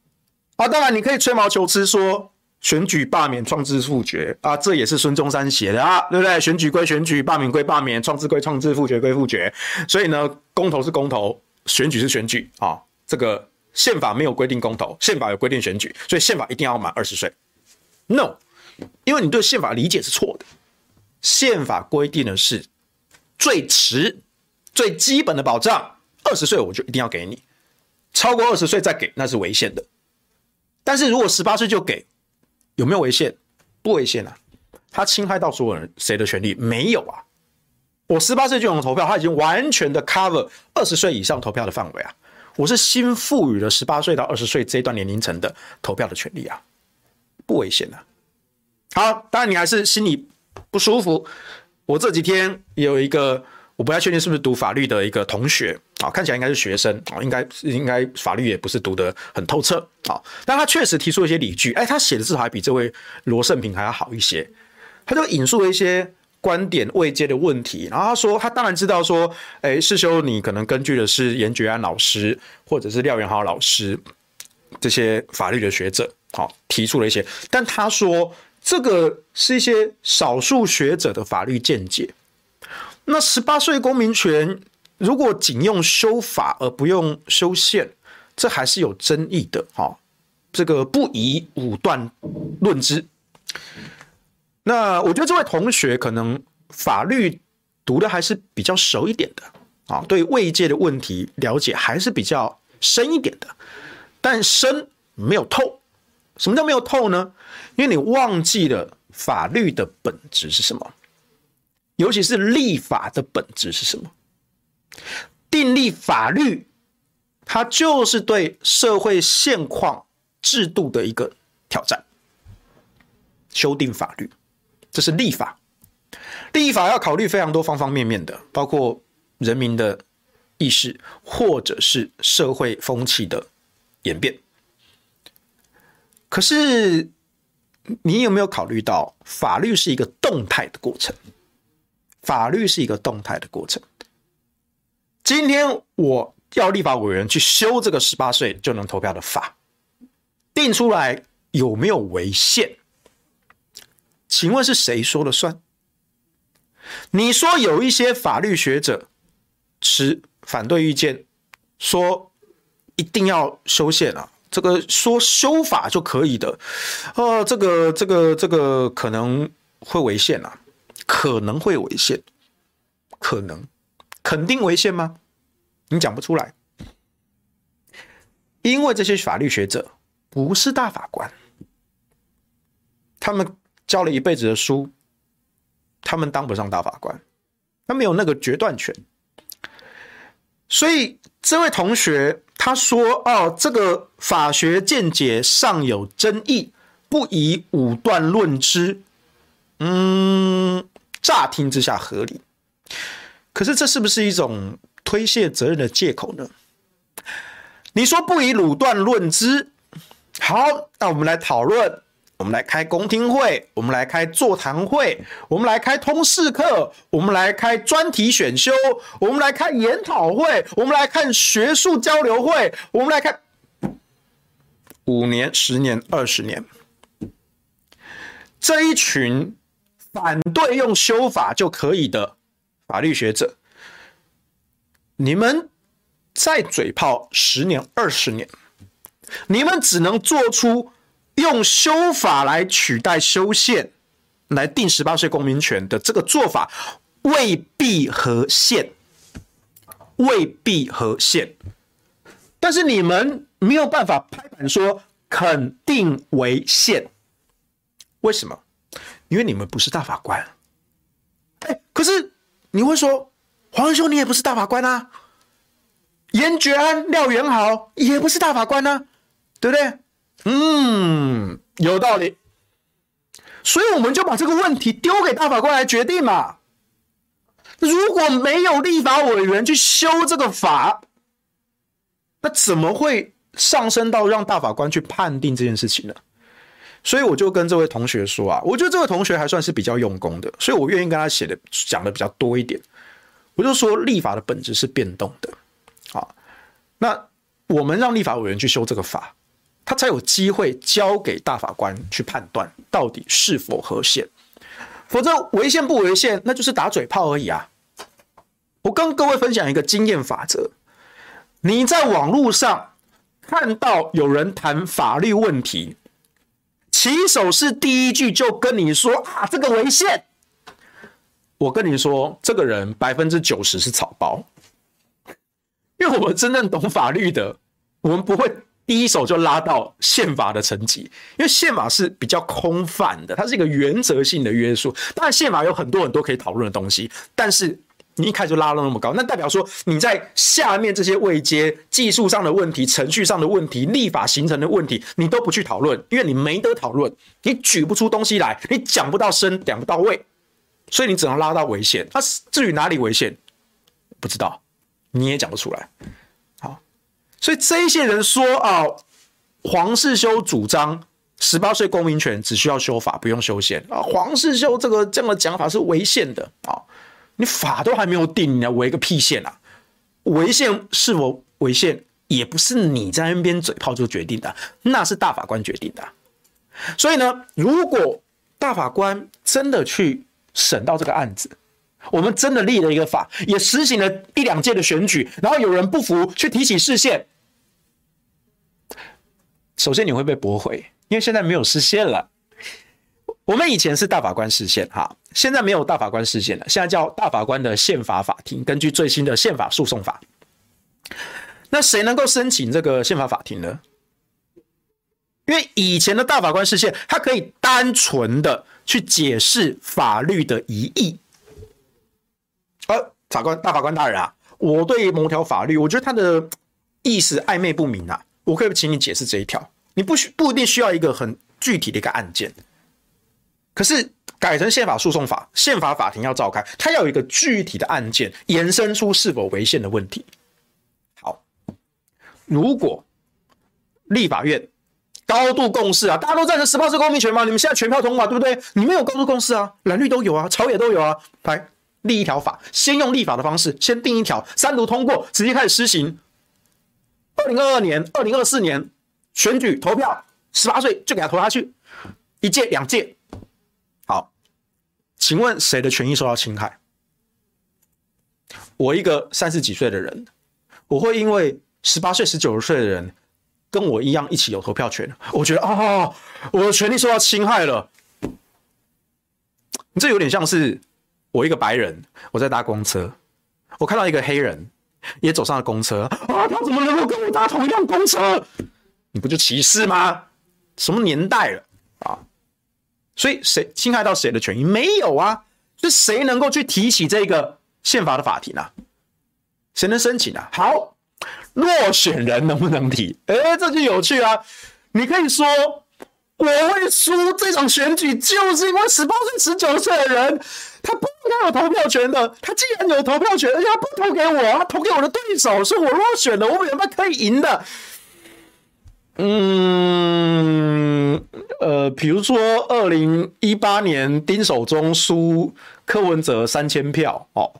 啊，当然你可以吹毛求疵说选举罢免创制复决啊，这也是孙中山写的啊，对不对？选举归选举，罢免归罢免，创制归创制，复决归复决，所以呢，公投是公投，选举是选举啊，这个宪法没有规定公投，宪法有规定选举，所以宪法一定要满二十岁。No，因为你对宪法理解是错的，宪法规定的是最迟。最基本的保障，二十岁我就一定要给你，超过二十岁再给那是违宪的。但是如果十八岁就给，有没有违宪？不违宪啊，他侵害到所有人谁的权利？没有啊，我十八岁就能投票，他已经完全的 cover 二十岁以上投票的范围啊。我是新赋予了十八岁到二十岁这一段年龄层的投票的权利啊，不违宪啊。好，当然你还是心里不舒服。我这几天有一个。我不太确定是不是读法律的一个同学啊，看起来应该是学生啊，应该应该法律也不是读得很透彻啊，但他确实提出一些理据，哎，他写的至少还比这位罗胜平还要好一些，他就引述了一些观点未接的问题，然后他说他当然知道说，哎，世修你可能根据的是颜爵安老师或者是廖元豪老师这些法律的学者好提出了一些，但他说这个是一些少数学者的法律见解。那十八岁公民权，如果仅用修法而不用修宪，这还是有争议的哈。这个不宜武断论之。那我觉得这位同学可能法律读的还是比较熟一点的啊，对慰藉的问题了解还是比较深一点的，但深没有透。什么叫没有透呢？因为你忘记了法律的本质是什么。尤其是立法的本质是什么？订立法律，它就是对社会现况制度的一个挑战。修订法律，这是立法。立法要考虑非常多方方面面的，包括人民的意识，或者是社会风气的演变。可是，你有没有考虑到，法律是一个动态的过程？法律是一个动态的过程。今天我要立法委员去修这个十八岁就能投票的法，定出来有没有违宪？请问是谁说了算？你说有一些法律学者持反对意见，说一定要修宪啊，这个说修法就可以的，呃，这个这个这个可能会违宪啊。可能会违宪，可能肯定违宪吗？你讲不出来，因为这些法律学者不是大法官，他们教了一辈子的书，他们当不上大法官，他没有那个决断权。所以这位同学他说：“哦，这个法学见解尚有争议，不以武断论之。”嗯。乍听之下合理，可是这是不是一种推卸责任的借口呢？你说不以武断论之，好，那我们来讨论，我们来开公听会，我们来开座谈会，我们来开通识课，我们来开专题选修，我们来开研讨会，我们来看学术交流会，我们来看五年、十年、二十年这一群。反对用修法就可以的法律学者，你们再嘴炮十年、二十年，你们只能做出用修法来取代修宪来定十八岁公民权的这个做法未必合宪，未必合宪。但是你们没有办法拍板说肯定违宪，为什么？因为你们不是大法官。哎，可是你会说，黄兄你也不是大法官啊，颜觉安、廖元豪也不是大法官啊，对不对？嗯，有道理。所以我们就把这个问题丢给大法官来决定嘛。如果没有立法委员去修这个法，那怎么会上升到让大法官去判定这件事情呢？所以我就跟这位同学说啊，我觉得这位同学还算是比较用功的，所以我愿意跟他写的讲的比较多一点。我就说立法的本质是变动的，好，那我们让立法委员去修这个法，他才有机会交给大法官去判断到底是否合宪，否则违宪不违宪，那就是打嘴炮而已啊。我跟各位分享一个经验法则。你在网络上看到有人谈法律问题，起手是第一句就跟你说啊，这个违宪。我跟你说，这个人百分之九十是草包，因为我们真正懂法律的，我们不会第一手就拉到宪法的层级，因为宪法是比较空泛的，它是一个原则性的约束。当然，宪法有很多很多可以讨论的东西，但是。你一开始就拉到那么高，那代表说你在下面这些位阶技术上的问题、程序上的问题、立法形成的问题，你都不去讨论，因为你没得讨论，你举不出东西来，你讲不到深，讲不到位，所以你只能拉到违宪。那至于哪里违宪，不知道，你也讲不出来。好，所以这一些人说啊，黄世修主张十八岁公民权只需要修法，不用修宪啊，黄世修这个这样的讲法是违宪的啊。你法都还没有定，你要违个屁宪啊！违宪是否违宪，也不是你在那边嘴炮就决定的，那是大法官决定的。所以呢，如果大法官真的去审到这个案子，我们真的立了一个法，也实行了一两届的选举，然后有人不服去提起释宪，首先你会被驳回，因为现在没有释宪了。我们以前是大法官释宪哈，现在没有大法官释宪了，现在叫大法官的宪法法庭。根据最新的宪法诉讼法，那谁能够申请这个宪法法庭呢？因为以前的大法官释宪，他可以单纯的去解释法律的疑义。呃，法官大法官大人啊，我对某条法律，我觉得它的意思暧昧不明啊，我可以请你解释这一条。你不需不一定需要一个很具体的一个案件。可是改成宪法诉讼法，宪法法庭要召开，它要有一个具体的案件，延伸出是否违宪的问题。好，如果立法院高度共识啊，大家都赞成十八岁公民权嘛，你们现在全票通过，对不对？你们有高度共识啊，蓝绿都有啊，朝野都有啊，来立一条法，先用立法的方式，先定一条，三读通过，直接开始施行。二零二二年、二零二四年选举投票，十八岁就给他投下去，一届、两届。请问谁的权益受到侵害？我一个三十几岁的人，我会因为十八岁、十九岁的人跟我一样一起有投票权，我觉得啊，我的权利受到侵害了。你这有点像是我一个白人，我在搭公车，我看到一个黑人也走上了公车啊，他怎么能够跟我搭同一辆公车？你不就歧视吗？什么年代了啊？所以谁侵害到谁的权益？没有啊，是谁能够去提起这个宪法的法庭啊？谁能申请啊？好，落选人能不能提？哎，这就有趣啊！你可以说我会输这场选举，就是因为十八岁、十九岁的人他不应该有投票权的。他既然有投票权，而且他不投给我，他投给我的对手，是我落选了，我原本可以赢的。嗯，呃，比如说二零一八年丁守中输柯文哲三千票哦，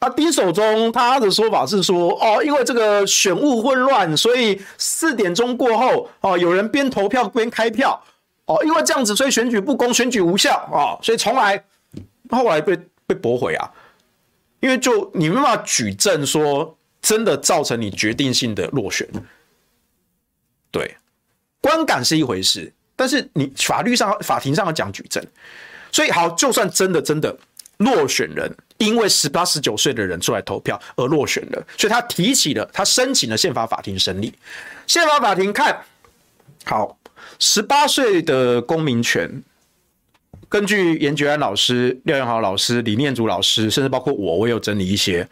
那丁守中他的说法是说哦，因为这个选务混乱，所以四点钟过后哦，有人边投票边开票哦，因为这样子，所以选举不公，选举无效啊，所以从来后来被被驳回啊，因为就你没办法举证说真的造成你决定性的落选，对。观感是一回事，但是你法律上、法庭上要讲举证，所以好，就算真的真的落选人，因为十八十九岁的人出来投票而落选了，所以他提起了，他申请了宪法法庭审理。宪法法庭看好十八岁的公民权，根据颜菊安老师、廖永豪老师、李念祖老师，甚至包括我，我有整理一些。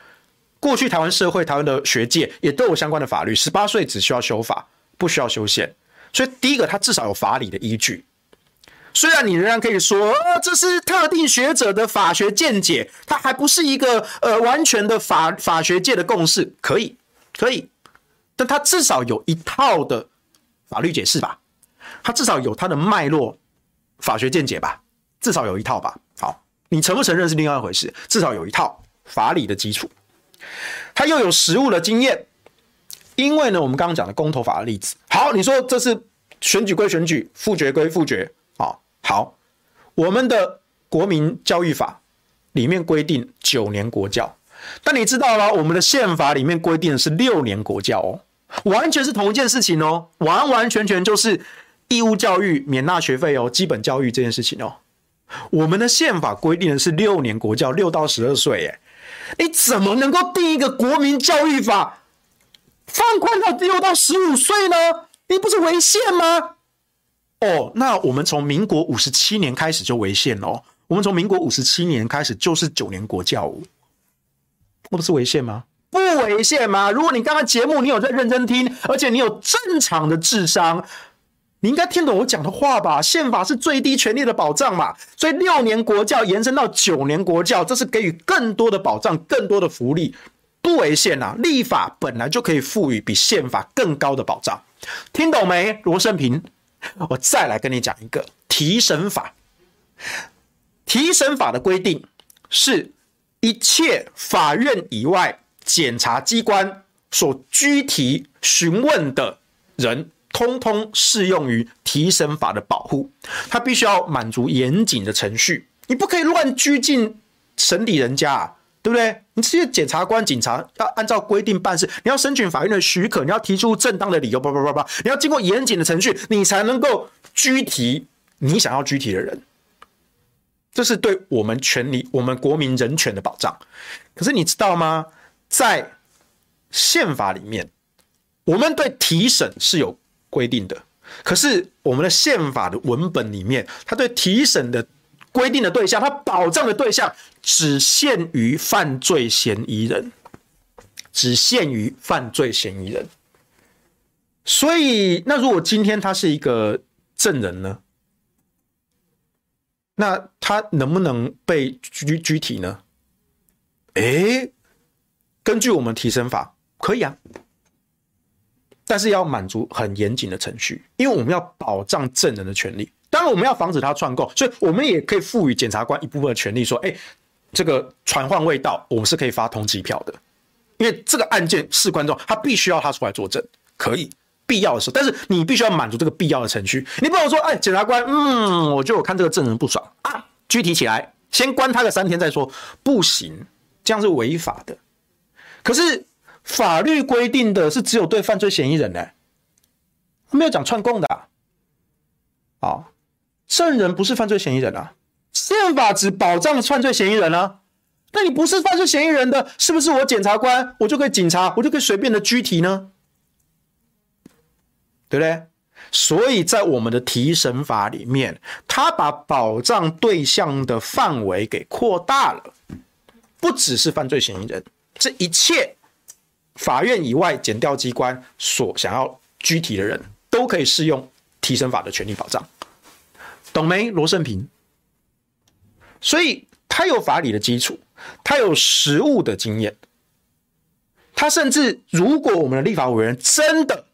过去台湾社会、台湾的学界也都有相关的法律，十八岁只需要修法，不需要修宪。所以第一个，它至少有法理的依据。虽然你仍然可以说，呃，这是特定学者的法学见解，它还不是一个呃完全的法法学界的共识，可以，可以，但它至少有一套的法律解释吧，它至少有它的脉络法学见解吧，至少有一套吧。好，你承不承认是另外一回事，至少有一套法理的基础。他又有实务的经验，因为呢，我们刚刚讲的公投法的例子，好，你说这是选举归选举，复决归复决，啊，好，我们的国民教育法里面规定九年国教，但你知道了，我们的宪法里面规定的是六年国教哦，完全是同一件事情哦，完完全全就是义务教育免纳学费哦，基本教育这件事情哦，我们的宪法规定的是六年国教，六到十二岁，哎。你怎么能够定一个国民教育法放宽到六到十五岁呢？你不是违宪吗？哦，那我们从民国五十七年开始就违宪哦。我们从民国五十七年开始就是九年国教，那不是违宪吗？不违宪吗？如果你刚刚节目你有在认真听，而且你有正常的智商。你应该听懂我讲的话吧？宪法是最低权利的保障嘛，所以六年国教延伸到九年国教，这是给予更多的保障、更多的福利，不违宪啊！立法本来就可以赋予比宪法更高的保障，听懂没？罗胜平，我再来跟你讲一个提审法。提审法的规定是一切法院以外检察机关所拘提询问的人。通通适用于提审法的保护，它必须要满足严谨的程序，你不可以乱拘禁审理人家啊，对不对？你这些检察官、警察要按照规定办事，你要申请法院的许可，你要提出正当的理由，叭叭叭叭，你要经过严谨的程序，你才能够拘提你想要拘提的人。这是对我们权利、我们国民人权的保障。可是你知道吗？在宪法里面，我们对提审是有。规定的，可是我们的宪法的文本里面，它对提审的规定的对象，它保障的对象只限于犯罪嫌疑人，只限于犯罪嫌疑人。所以，那如果今天他是一个证人呢？那他能不能被拘拘提呢？诶，根据我们提审法，可以啊。但是要满足很严谨的程序，因为我们要保障证人的权利。当然，我们要防止他串供，所以我们也可以赋予检察官一部分的权利，说：“哎，这个传唤未到，我们是可以发通缉票的。”因为这个案件事关重，他必须要他出来作证，可以必要的时候。但是你必须要满足这个必要的程序。你不能说：“哎，检察官，嗯，我觉得我看这个证人不爽啊，拘提起来，先关他个三天再说。”不行，这样是违法的。可是。法律规定的是只有对犯罪嫌疑人呢，没有讲串供的。啊，证人不是犯罪嫌疑人啊，宪法只保障犯罪嫌疑人啊。那你不是犯罪嫌疑人的，是不是我检察官我就可以警察我就可以随便的拘提呢？对不对？所以在我们的提审法里面，他把保障对象的范围给扩大了，不只是犯罪嫌疑人，这一切。法院以外，检调机关所想要拘提的人都可以适用提审法的权利保障，懂没？罗胜平。所以他有法理的基础，他有实务的经验，他甚至如果我们的立法委员真的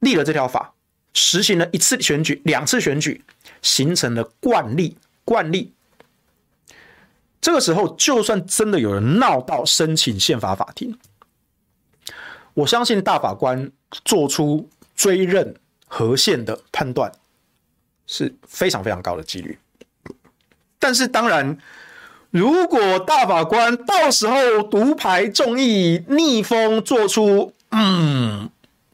立了这条法，实行了一次选举、两次选举，形成了惯例，惯例，这个时候就算真的有人闹到申请宪法法庭。我相信大法官做出追认合宪的判断是非常非常高的几率。但是当然，如果大法官到时候独排众议逆风做出嗯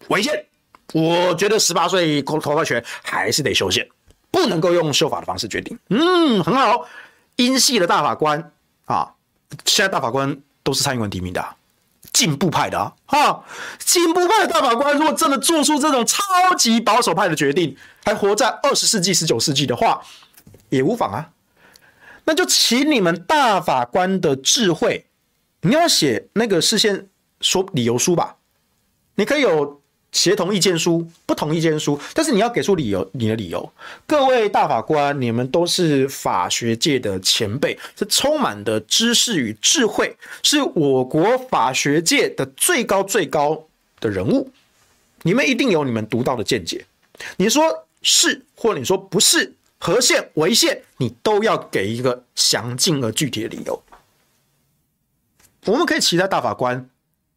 违宪，我觉得十八岁投投票权还是得修宪。不能够用修法的方式决定。嗯，很好。英系的大法官啊，现在大法官都是蔡英文提名的，进步派的啊，哈，进步派的大法官如果真的做出这种超级保守派的决定，还活在二十世纪、十九世纪的话，也无妨啊。那就请你们大法官的智慧，你要写那个事先说理由书吧，你可以有。协同意见书、不同意见书，但是你要给出理由，你的理由。各位大法官，你们都是法学界的前辈，是充满的知识与智慧，是我国法学界的最高最高的人物，你们一定有你们独到的见解。你说是，或者你说不是，合宪违宪，你都要给一个详尽而具体的理由。我们可以期待大法官，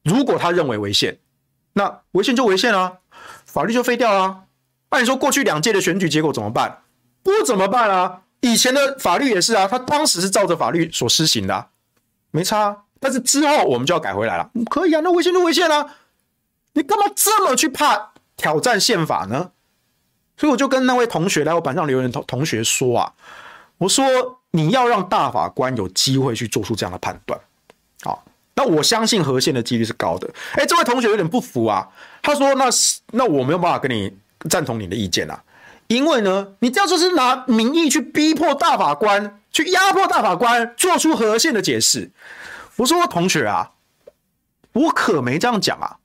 如果他认为违宪。那违宪就违宪啊，法律就废掉啊。那你说过去两届的选举结果怎么办？不怎么办啊？以前的法律也是啊，他当时是照着法律所施行的，啊，没差，啊。但是之后我们就要改回来了，可以啊？那违宪就违宪啊，你干嘛这么去怕挑战宪法呢？所以我就跟那位同学来我板上留言同同学说啊，我说你要让大法官有机会去做出这样的判断，好。那我相信和宪的几率是高的。哎，这位同学有点不服啊，他说：“那那我没有办法跟你赞同你的意见啊，因为呢，你这样就是拿民意去逼迫大法官，去压迫大法官做出和宪的解释。”我说：“同学啊，我可没这样讲啊，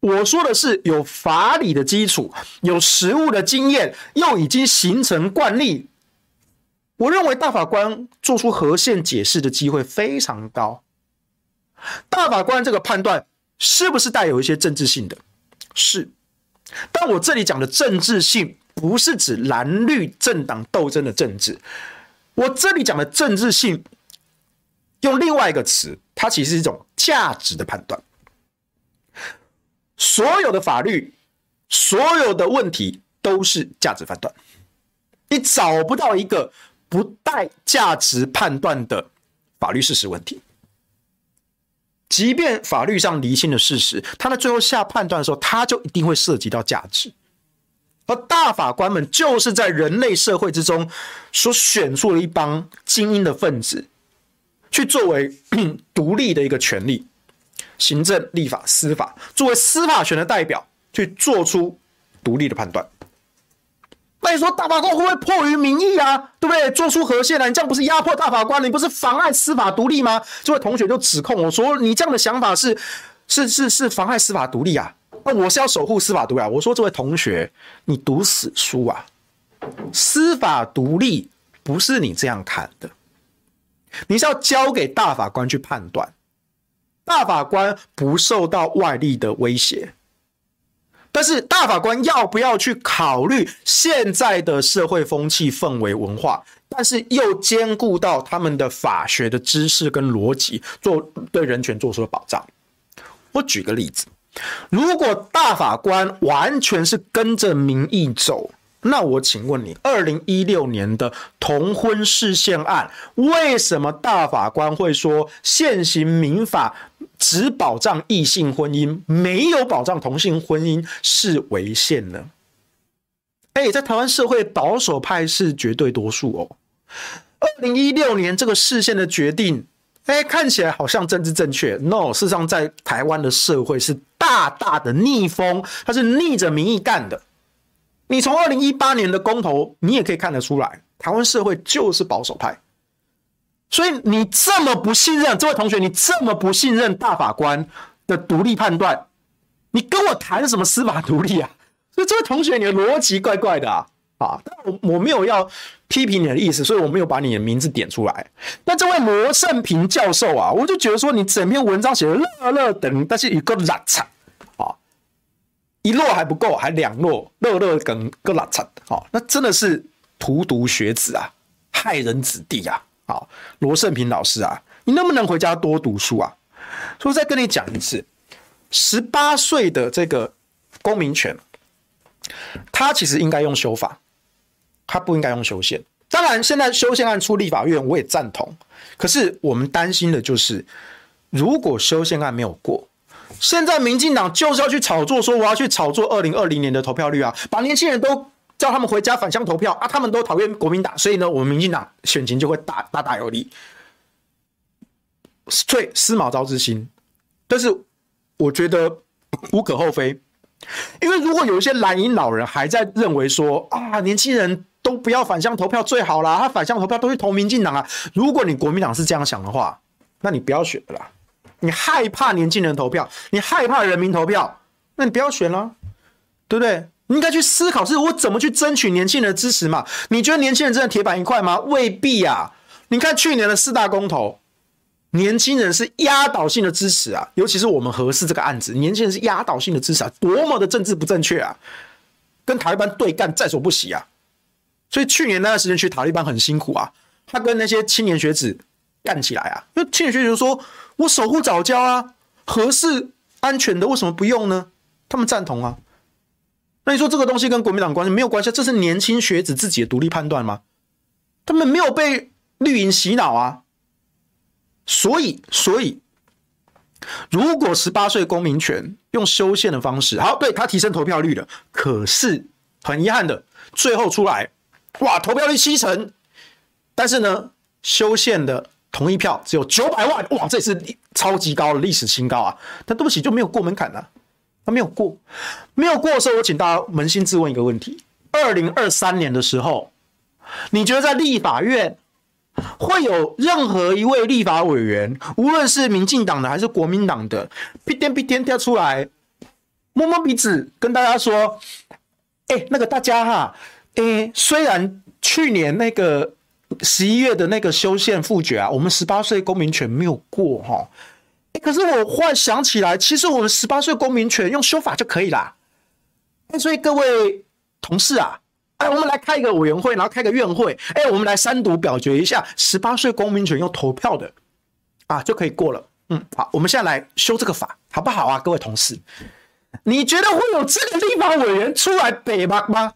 我说的是有法理的基础，有实务的经验，又已经形成惯例。我认为大法官做出和宪解释的机会非常高。”大法官这个判断是不是带有一些政治性的？是，但我这里讲的政治性不是指蓝绿政党斗争的政治，我这里讲的政治性用另外一个词，它其实是一种价值的判断。所有的法律，所有的问题都是价值判断，你找不到一个不带价值判断的法律事实问题。即便法律上厘清的事实，他在最后下判断的时候，他就一定会涉及到价值。而大法官们就是在人类社会之中所选出了一帮精英的分子，去作为独立的一个权利，行政、立法、司法，作为司法权的代表，去做出独立的判断。那你说大法官会不会迫于民意啊？对不对？做出和解来，你这样不是压迫大法官，你不是妨碍司法独立吗？这位同学就指控我说，你这样的想法是是是是妨碍司法独立啊？那我是要守护司法独立啊。我说这位同学，你读死书啊！司法独立不是你这样看的，你是要交给大法官去判断，大法官不受到外力的威胁。但是大法官要不要去考虑现在的社会风气氛围文化，但是又兼顾到他们的法学的知识跟逻辑，做对人权做出了保障？我举个例子，如果大法官完全是跟着民意走。那我请问你，二零一六年的同婚释宪案，为什么大法官会说现行民法只保障异性婚姻，没有保障同性婚姻是违宪呢？哎，在台湾社会保守派是绝对多数哦。二零一六年这个释宪的决定，哎，看起来好像政治正确，no，事实上在台湾的社会是大大的逆风，它是逆着民意干的。你从二零一八年的公投，你也可以看得出来，台湾社会就是保守派。所以你这么不信任这位同学，你这么不信任大法官的独立判断，你跟我谈什么司法独立啊？所以这位同学，你的逻辑怪怪的啊！啊，但我我没有要批评你的意思，所以我没有把你的名字点出来。但这位罗胜平教授啊，我就觉得说你整篇文章写的乐乐等，但是一个烂惨。一摞还不够，还两摞，乐乐跟个拉惨，好，那真的是荼毒学子啊，害人子弟啊！好，罗胜平老师啊，你能不能回家多读书啊？所以再跟你讲一次，十八岁的这个公民权，他其实应该用修法，他不应该用修宪。当然，现在修宪案出立法院，我也赞同。可是我们担心的就是，如果修宪案没有过。现在民进党就是要去炒作，说我要去炒作二零二零年的投票率啊，把年轻人都叫他们回家返乡投票啊，他们都讨厌国民党，所以呢，我们民进党选情就会大大大有利。对，司马昭之心，但是我觉得无可厚非，因为如果有一些蓝营老人还在认为说啊，年轻人都不要返乡投票最好啦，他返乡投票都去投民进党啊。如果你国民党是这样想的话，那你不要选了啦。你害怕年轻人投票，你害怕人民投票，那你不要选了，对不对？你应该去思考，是我怎么去争取年轻人的支持嘛？你觉得年轻人真的铁板一块吗？未必啊！你看去年的四大公投。年轻人是压倒性的支持啊，尤其是我们合适这个案子，年轻人是压倒性的支持啊，多么的政治不正确啊，跟塔利班对干在所不惜啊。所以去年那段时间去塔利班很辛苦啊，他跟那些青年学子干起来啊，因为青年学子说：“我守护早教啊，合适安全的，为什么不用呢？”他们赞同啊。那你说这个东西跟国民党关系没有关系？这是年轻学子自己的独立判断吗？他们没有被绿营洗脑啊。所以，所以，如果十八岁公民权用修宪的方式，好，对，他提升投票率了，可是很遗憾的，最后出来，哇，投票率七成，但是呢，修宪的同一票只有九百万，哇，这是超级高的历史新高啊！但对不起，就没有过门槛啊，他没有过，没有过的时候，我请大家扪心自问一个问题：二零二三年的时候，你觉得在立法院？会有任何一位立法委员，无论是民进党的还是国民党的，屁颠屁颠跳出来，摸摸鼻子跟大家说：“哎，那个大家哈，哎，虽然去年那个十一月的那个修宪复决啊，我们十八岁公民权没有过哈，哎，可是我忽然想起来，其实我们十八岁公民权用修法就可以啦。哎，所以各位同事啊。”哎，我们来开一个委员会，然后开个院会。哎，我们来三读表决一下，十八岁公民权用投票的啊，就可以过了。嗯，好，我们现在来修这个法，好不好啊，各位同事？你觉得会有这个立法委员出来北吗？吗？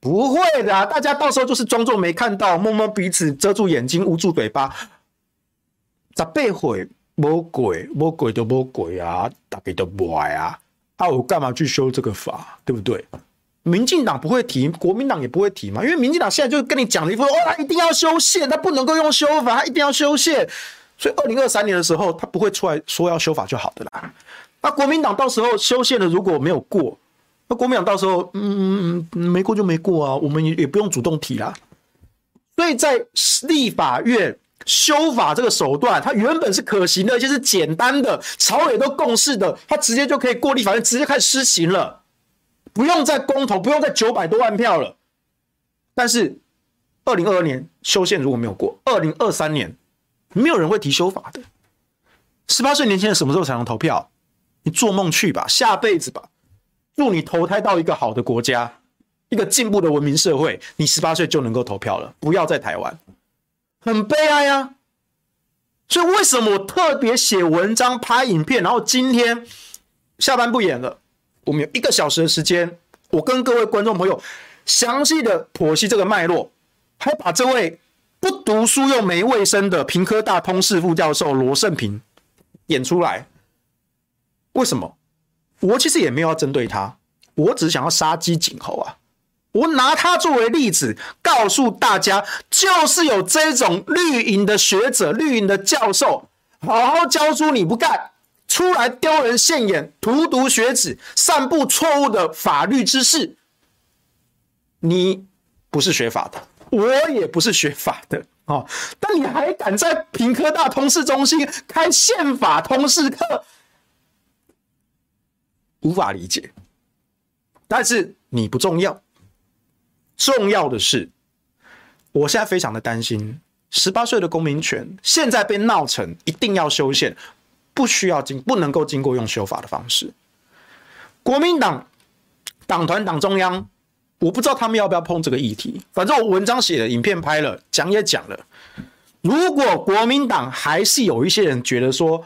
不会的，大家到时候就是装作没看到，摸摸鼻子，遮住眼睛，捂住嘴巴。十八岁魔鬼，魔鬼都魔鬼啊，大家都不爱啊，啊，我干嘛去修这个法，对不对？民进党不会提，国民党也不会提嘛，因为民进党现在就跟你讲了一副，哦，他一定要修宪，他不能够用修法，他一定要修宪，所以二零二三年的时候，他不会出来说要修法就好的啦。那国民党到时候修宪的，如果没有过，那国民党到时候，嗯嗯嗯，没过就没过啊，我们也也不用主动提啦。所以在立法院修法这个手段，它原本是可行的，而且是简单的，朝野都共识的，它直接就可以过立法院，直接开始施行了。不用再公投，不用再九百多万票了。但是，二零二二年修宪如果没有过，二零二三年没有人会提修法的。十八岁年轻人什么时候才能投票？你做梦去吧，下辈子吧。祝你投胎到一个好的国家，一个进步的文明社会，你十八岁就能够投票了。不要在台湾，很悲哀啊。所以为什么我特别写文章、拍影片，然后今天下班不演了？我们有一个小时的时间，我跟各位观众朋友详细的剖析这个脉络，还把这位不读书又没卫生的屏科大通识副教授罗胜平演出来。为什么？我其实也没有要针对他，我只是想要杀鸡儆猴啊！我拿他作为例子，告诉大家，就是有这种绿营的学者、绿营的教授，好好教书你不干。出来丢人现眼、荼毒学子、散布错误的法律知识，你不是学法的，我也不是学法的哦。但你还敢在屏科大通识中心开宪法通识课，无法理解。但是你不重要，重要的是，我现在非常的担心，十八岁的公民权现在被闹成一定要修宪。不需要经，不能够经过用修法的方式。国民党党团党中央，我不知道他们要不要碰这个议题。反正我文章写了，影片拍了，讲也讲了。如果国民党还是有一些人觉得说，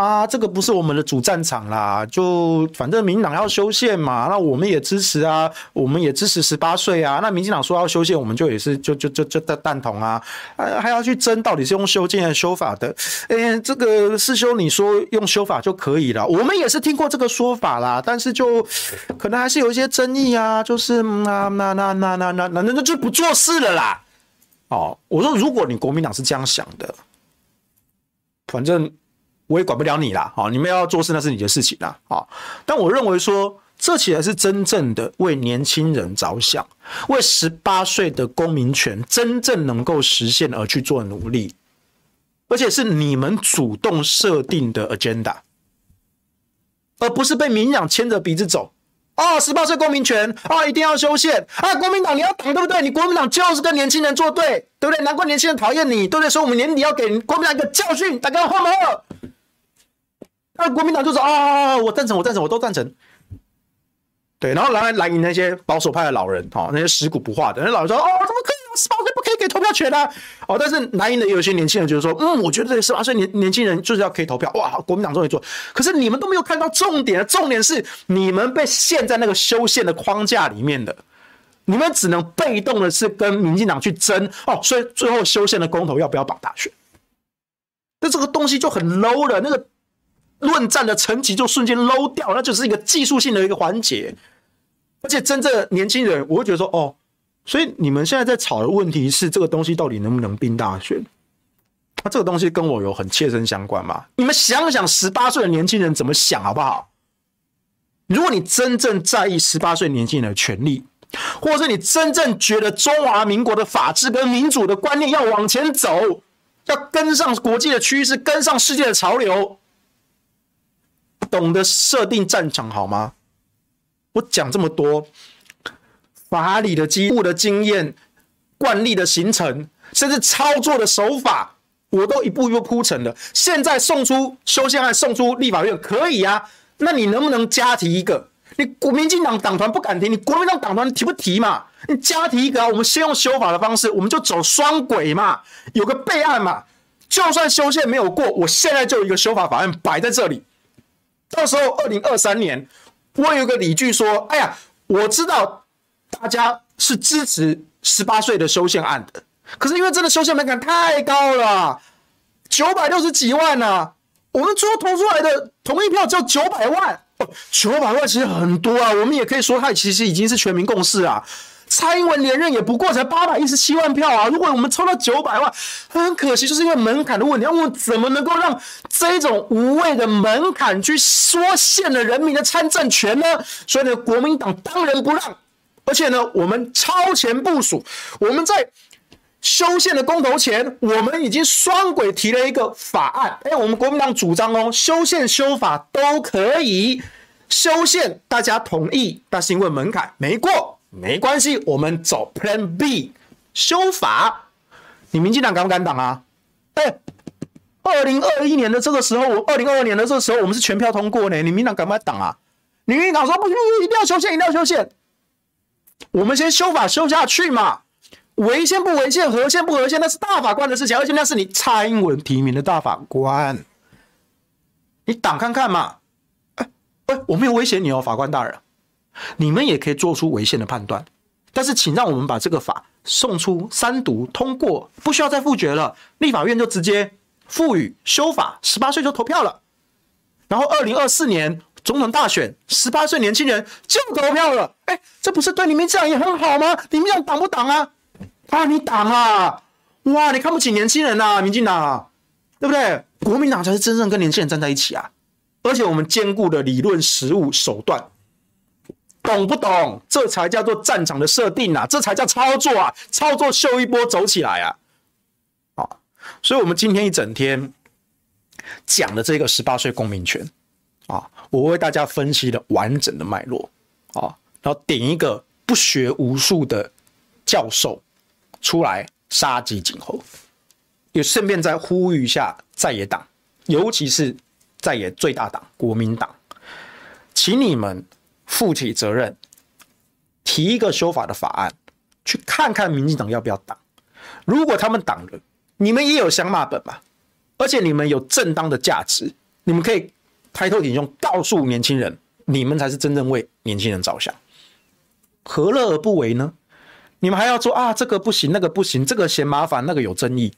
啊，这个不是我们的主战场啦，就反正民党要修宪嘛，那我们也支持啊，我们也支持十八岁啊。那民进党说要修宪，我们就也是就就就就蛋蛋同啊，还还要去争到底是用修宪还是修法的？哎，这个世修你说用修法就可以了，我们也是听过这个说法啦，但是就可能还是有一些争议啊，就是那那那那那那那那就不做事了啦。哦，我说如果你国民党是这样想的，反正。我也管不了你啦，好，你们要做事那是你的事情啦，好，但我认为说，这起来是真正的为年轻人着想，为十八岁的公民权真正能够实现而去做努力，而且是你们主动设定的 agenda，而不是被民党牵着鼻子走。哦，十八岁公民权啊，一定要修宪啊！国民党你要挡对不对？你国民党就是跟年轻人作对，对不对？难怪年轻人讨厌你，对不对？所以我们年底要给国民党一个教训，大家好吗？那国民党就说啊，我赞成，我赞成，我都赞成。对，然后来来赢那些保守派的老人，哈，那些食古不化的，那老人说，哦，怎么可以？十八岁不可以给投票权啊？哦，但是来赢的有些年轻人就是说，嗯，我觉得这十八岁年年轻人就是要可以投票。哇，国民党终于做，可是你们都没有看到重点，重点是你们被陷在那个修宪的框架里面的，你们只能被动的是跟民进党去争哦，所以最后修宪的公投要不要绑大选？那这个东西就很 low 了，那个。论战的层级就瞬间 low 掉，那就是一个技术性的一个环节。而且真正年轻人，我会觉得说，哦，所以你们现在在吵的问题是这个东西到底能不能并大选？那这个东西跟我有很切身相关嘛？你们想想，十八岁的年轻人怎么想好不好？如果你真正在意十八岁年轻人的权利，或者是你真正觉得中华民国的法治跟民主的观念要往前走，要跟上国际的趋势，跟上世界的潮流。懂得设定战场好吗？我讲这么多，法理的基础的经验、惯例的形成，甚至操作的手法，我都一步一步铺陈了。现在送出修宪案，送出立法院可以啊？那你能不能加提一个？你国民进党党团不敢提，你国民党党团提不提嘛？你加提一个啊？我们先用修法的方式，我们就走双轨嘛，有个备案嘛。就算修宪没有过，我现在就有一个修法法案摆在这里。到时候二零二三年，我有个理据说：“哎呀，我知道大家是支持十八岁的修宪案的，可是因为真的修宪门槛太高了，九百六十几万呢、啊，我们最后投出来的同意票只有九百万，九百万其实很多啊，我们也可以说它其实已经是全民共识啊。”蔡英文连任也不过才八百一十七万票啊！如果我们抽到九百万，很可惜，就是因为门槛的问题。我们怎么能够让这种无谓的门槛去缩限了人民的参政权呢？所以呢，国民党当仁不让，而且呢，我们超前部署。我们在修宪的公投前，我们已经双轨提了一个法案。哎，我们国民党主张哦，修宪修法都可以修宪，大家同意，但是因为门槛没过。没关系，我们走 Plan B 修法。你民进党敢不敢挡啊？哎，二零二一年的这个时候，我二零二二年的这个时候，我们是全票通过呢。你民进党敢不敢挡啊？你民进党说不行，一定要修宪，一定要修宪。我们先修法修下去嘛。违宪不违宪，合宪不合宪，那是大法官的事情，而且那是你蔡英文提名的大法官。你挡看看嘛。哎哎，我没有威胁你哦，法官大人。你们也可以做出违宪的判断，但是请让我们把这个法送出三读通过，不需要再复决了，立法院就直接赋予修法，十八岁就投票了。然后二零二四年总统大选，十八岁年轻人就投票了。哎，这不是对你们这样也很好吗？你们这样挡不挡啊？啊，你挡啊！哇，你看不起年轻人呐、啊，民进党，对不对？国民党才是真正跟年轻人站在一起啊！而且我们兼顾的理论、实务、手段。懂不懂？这才叫做战场的设定啊！这才叫操作啊！操作秀一波走起来啊！好，所以我们今天一整天讲的这个十八岁公民权啊，我为大家分析了完整的脉络啊，然后点一个不学无术的教授出来杀鸡儆猴，也顺便再呼吁一下在野党，尤其是在野最大党国民党，请你们。负起责任，提一个修法的法案，去看看民进党要不要挡。如果他们挡了，你们也有香骂本嘛？而且你们有正当的价值，你们可以抬头挺胸告诉年轻人，你们才是真正为年轻人着想，何乐而不为呢？你们还要说啊，这个不行，那个不行，这个嫌麻烦，那个有争议，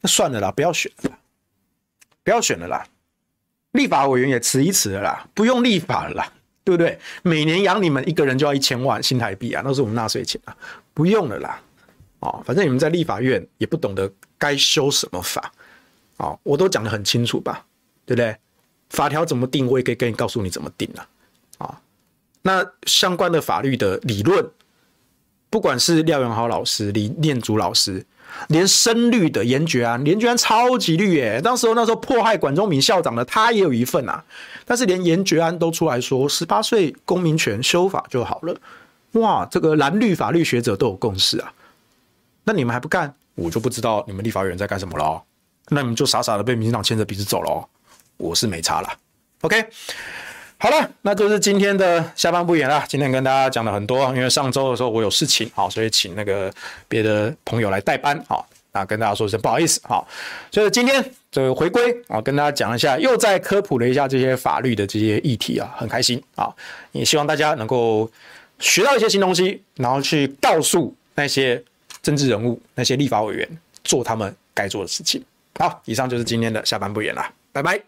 那算了啦，不要选了，不要选了啦。立法委员也辞一辞了啦，不用立法了啦，对不对？每年养你们一个人就要一千万新台币啊，那是我们纳税钱啊，不用了啦。哦，反正你们在立法院也不懂得该修什么法，哦，我都讲得很清楚吧，对不对？法条怎么定，我也可以跟你告诉你怎么定啊。啊，那相关的法律的理论，不管是廖永豪老师、李念祖老师。连深绿的严决安，严决安超级绿耶！当时候那时候迫害管中闵校长的，他也有一份啊。但是连严决安都出来说，十八岁公民权修法就好了。哇，这个蓝绿法律学者都有共识啊。那你们还不干，我就不知道你们立法院在干什么了。那你们就傻傻的被民进党牵着鼻子走了。我是没差了。OK。好了，那就是今天的下班不演了。今天跟大家讲了很多，因为上周的时候我有事情，啊，所以请那个别的朋友来代班，啊，那跟大家说声不好意思，啊，所以今天这个回归啊，跟大家讲一下，又再科普了一下这些法律的这些议题啊，很开心啊，也希望大家能够学到一些新东西，然后去告诉那些政治人物、那些立法委员做他们该做的事情。好，以上就是今天的下班不演了，拜拜。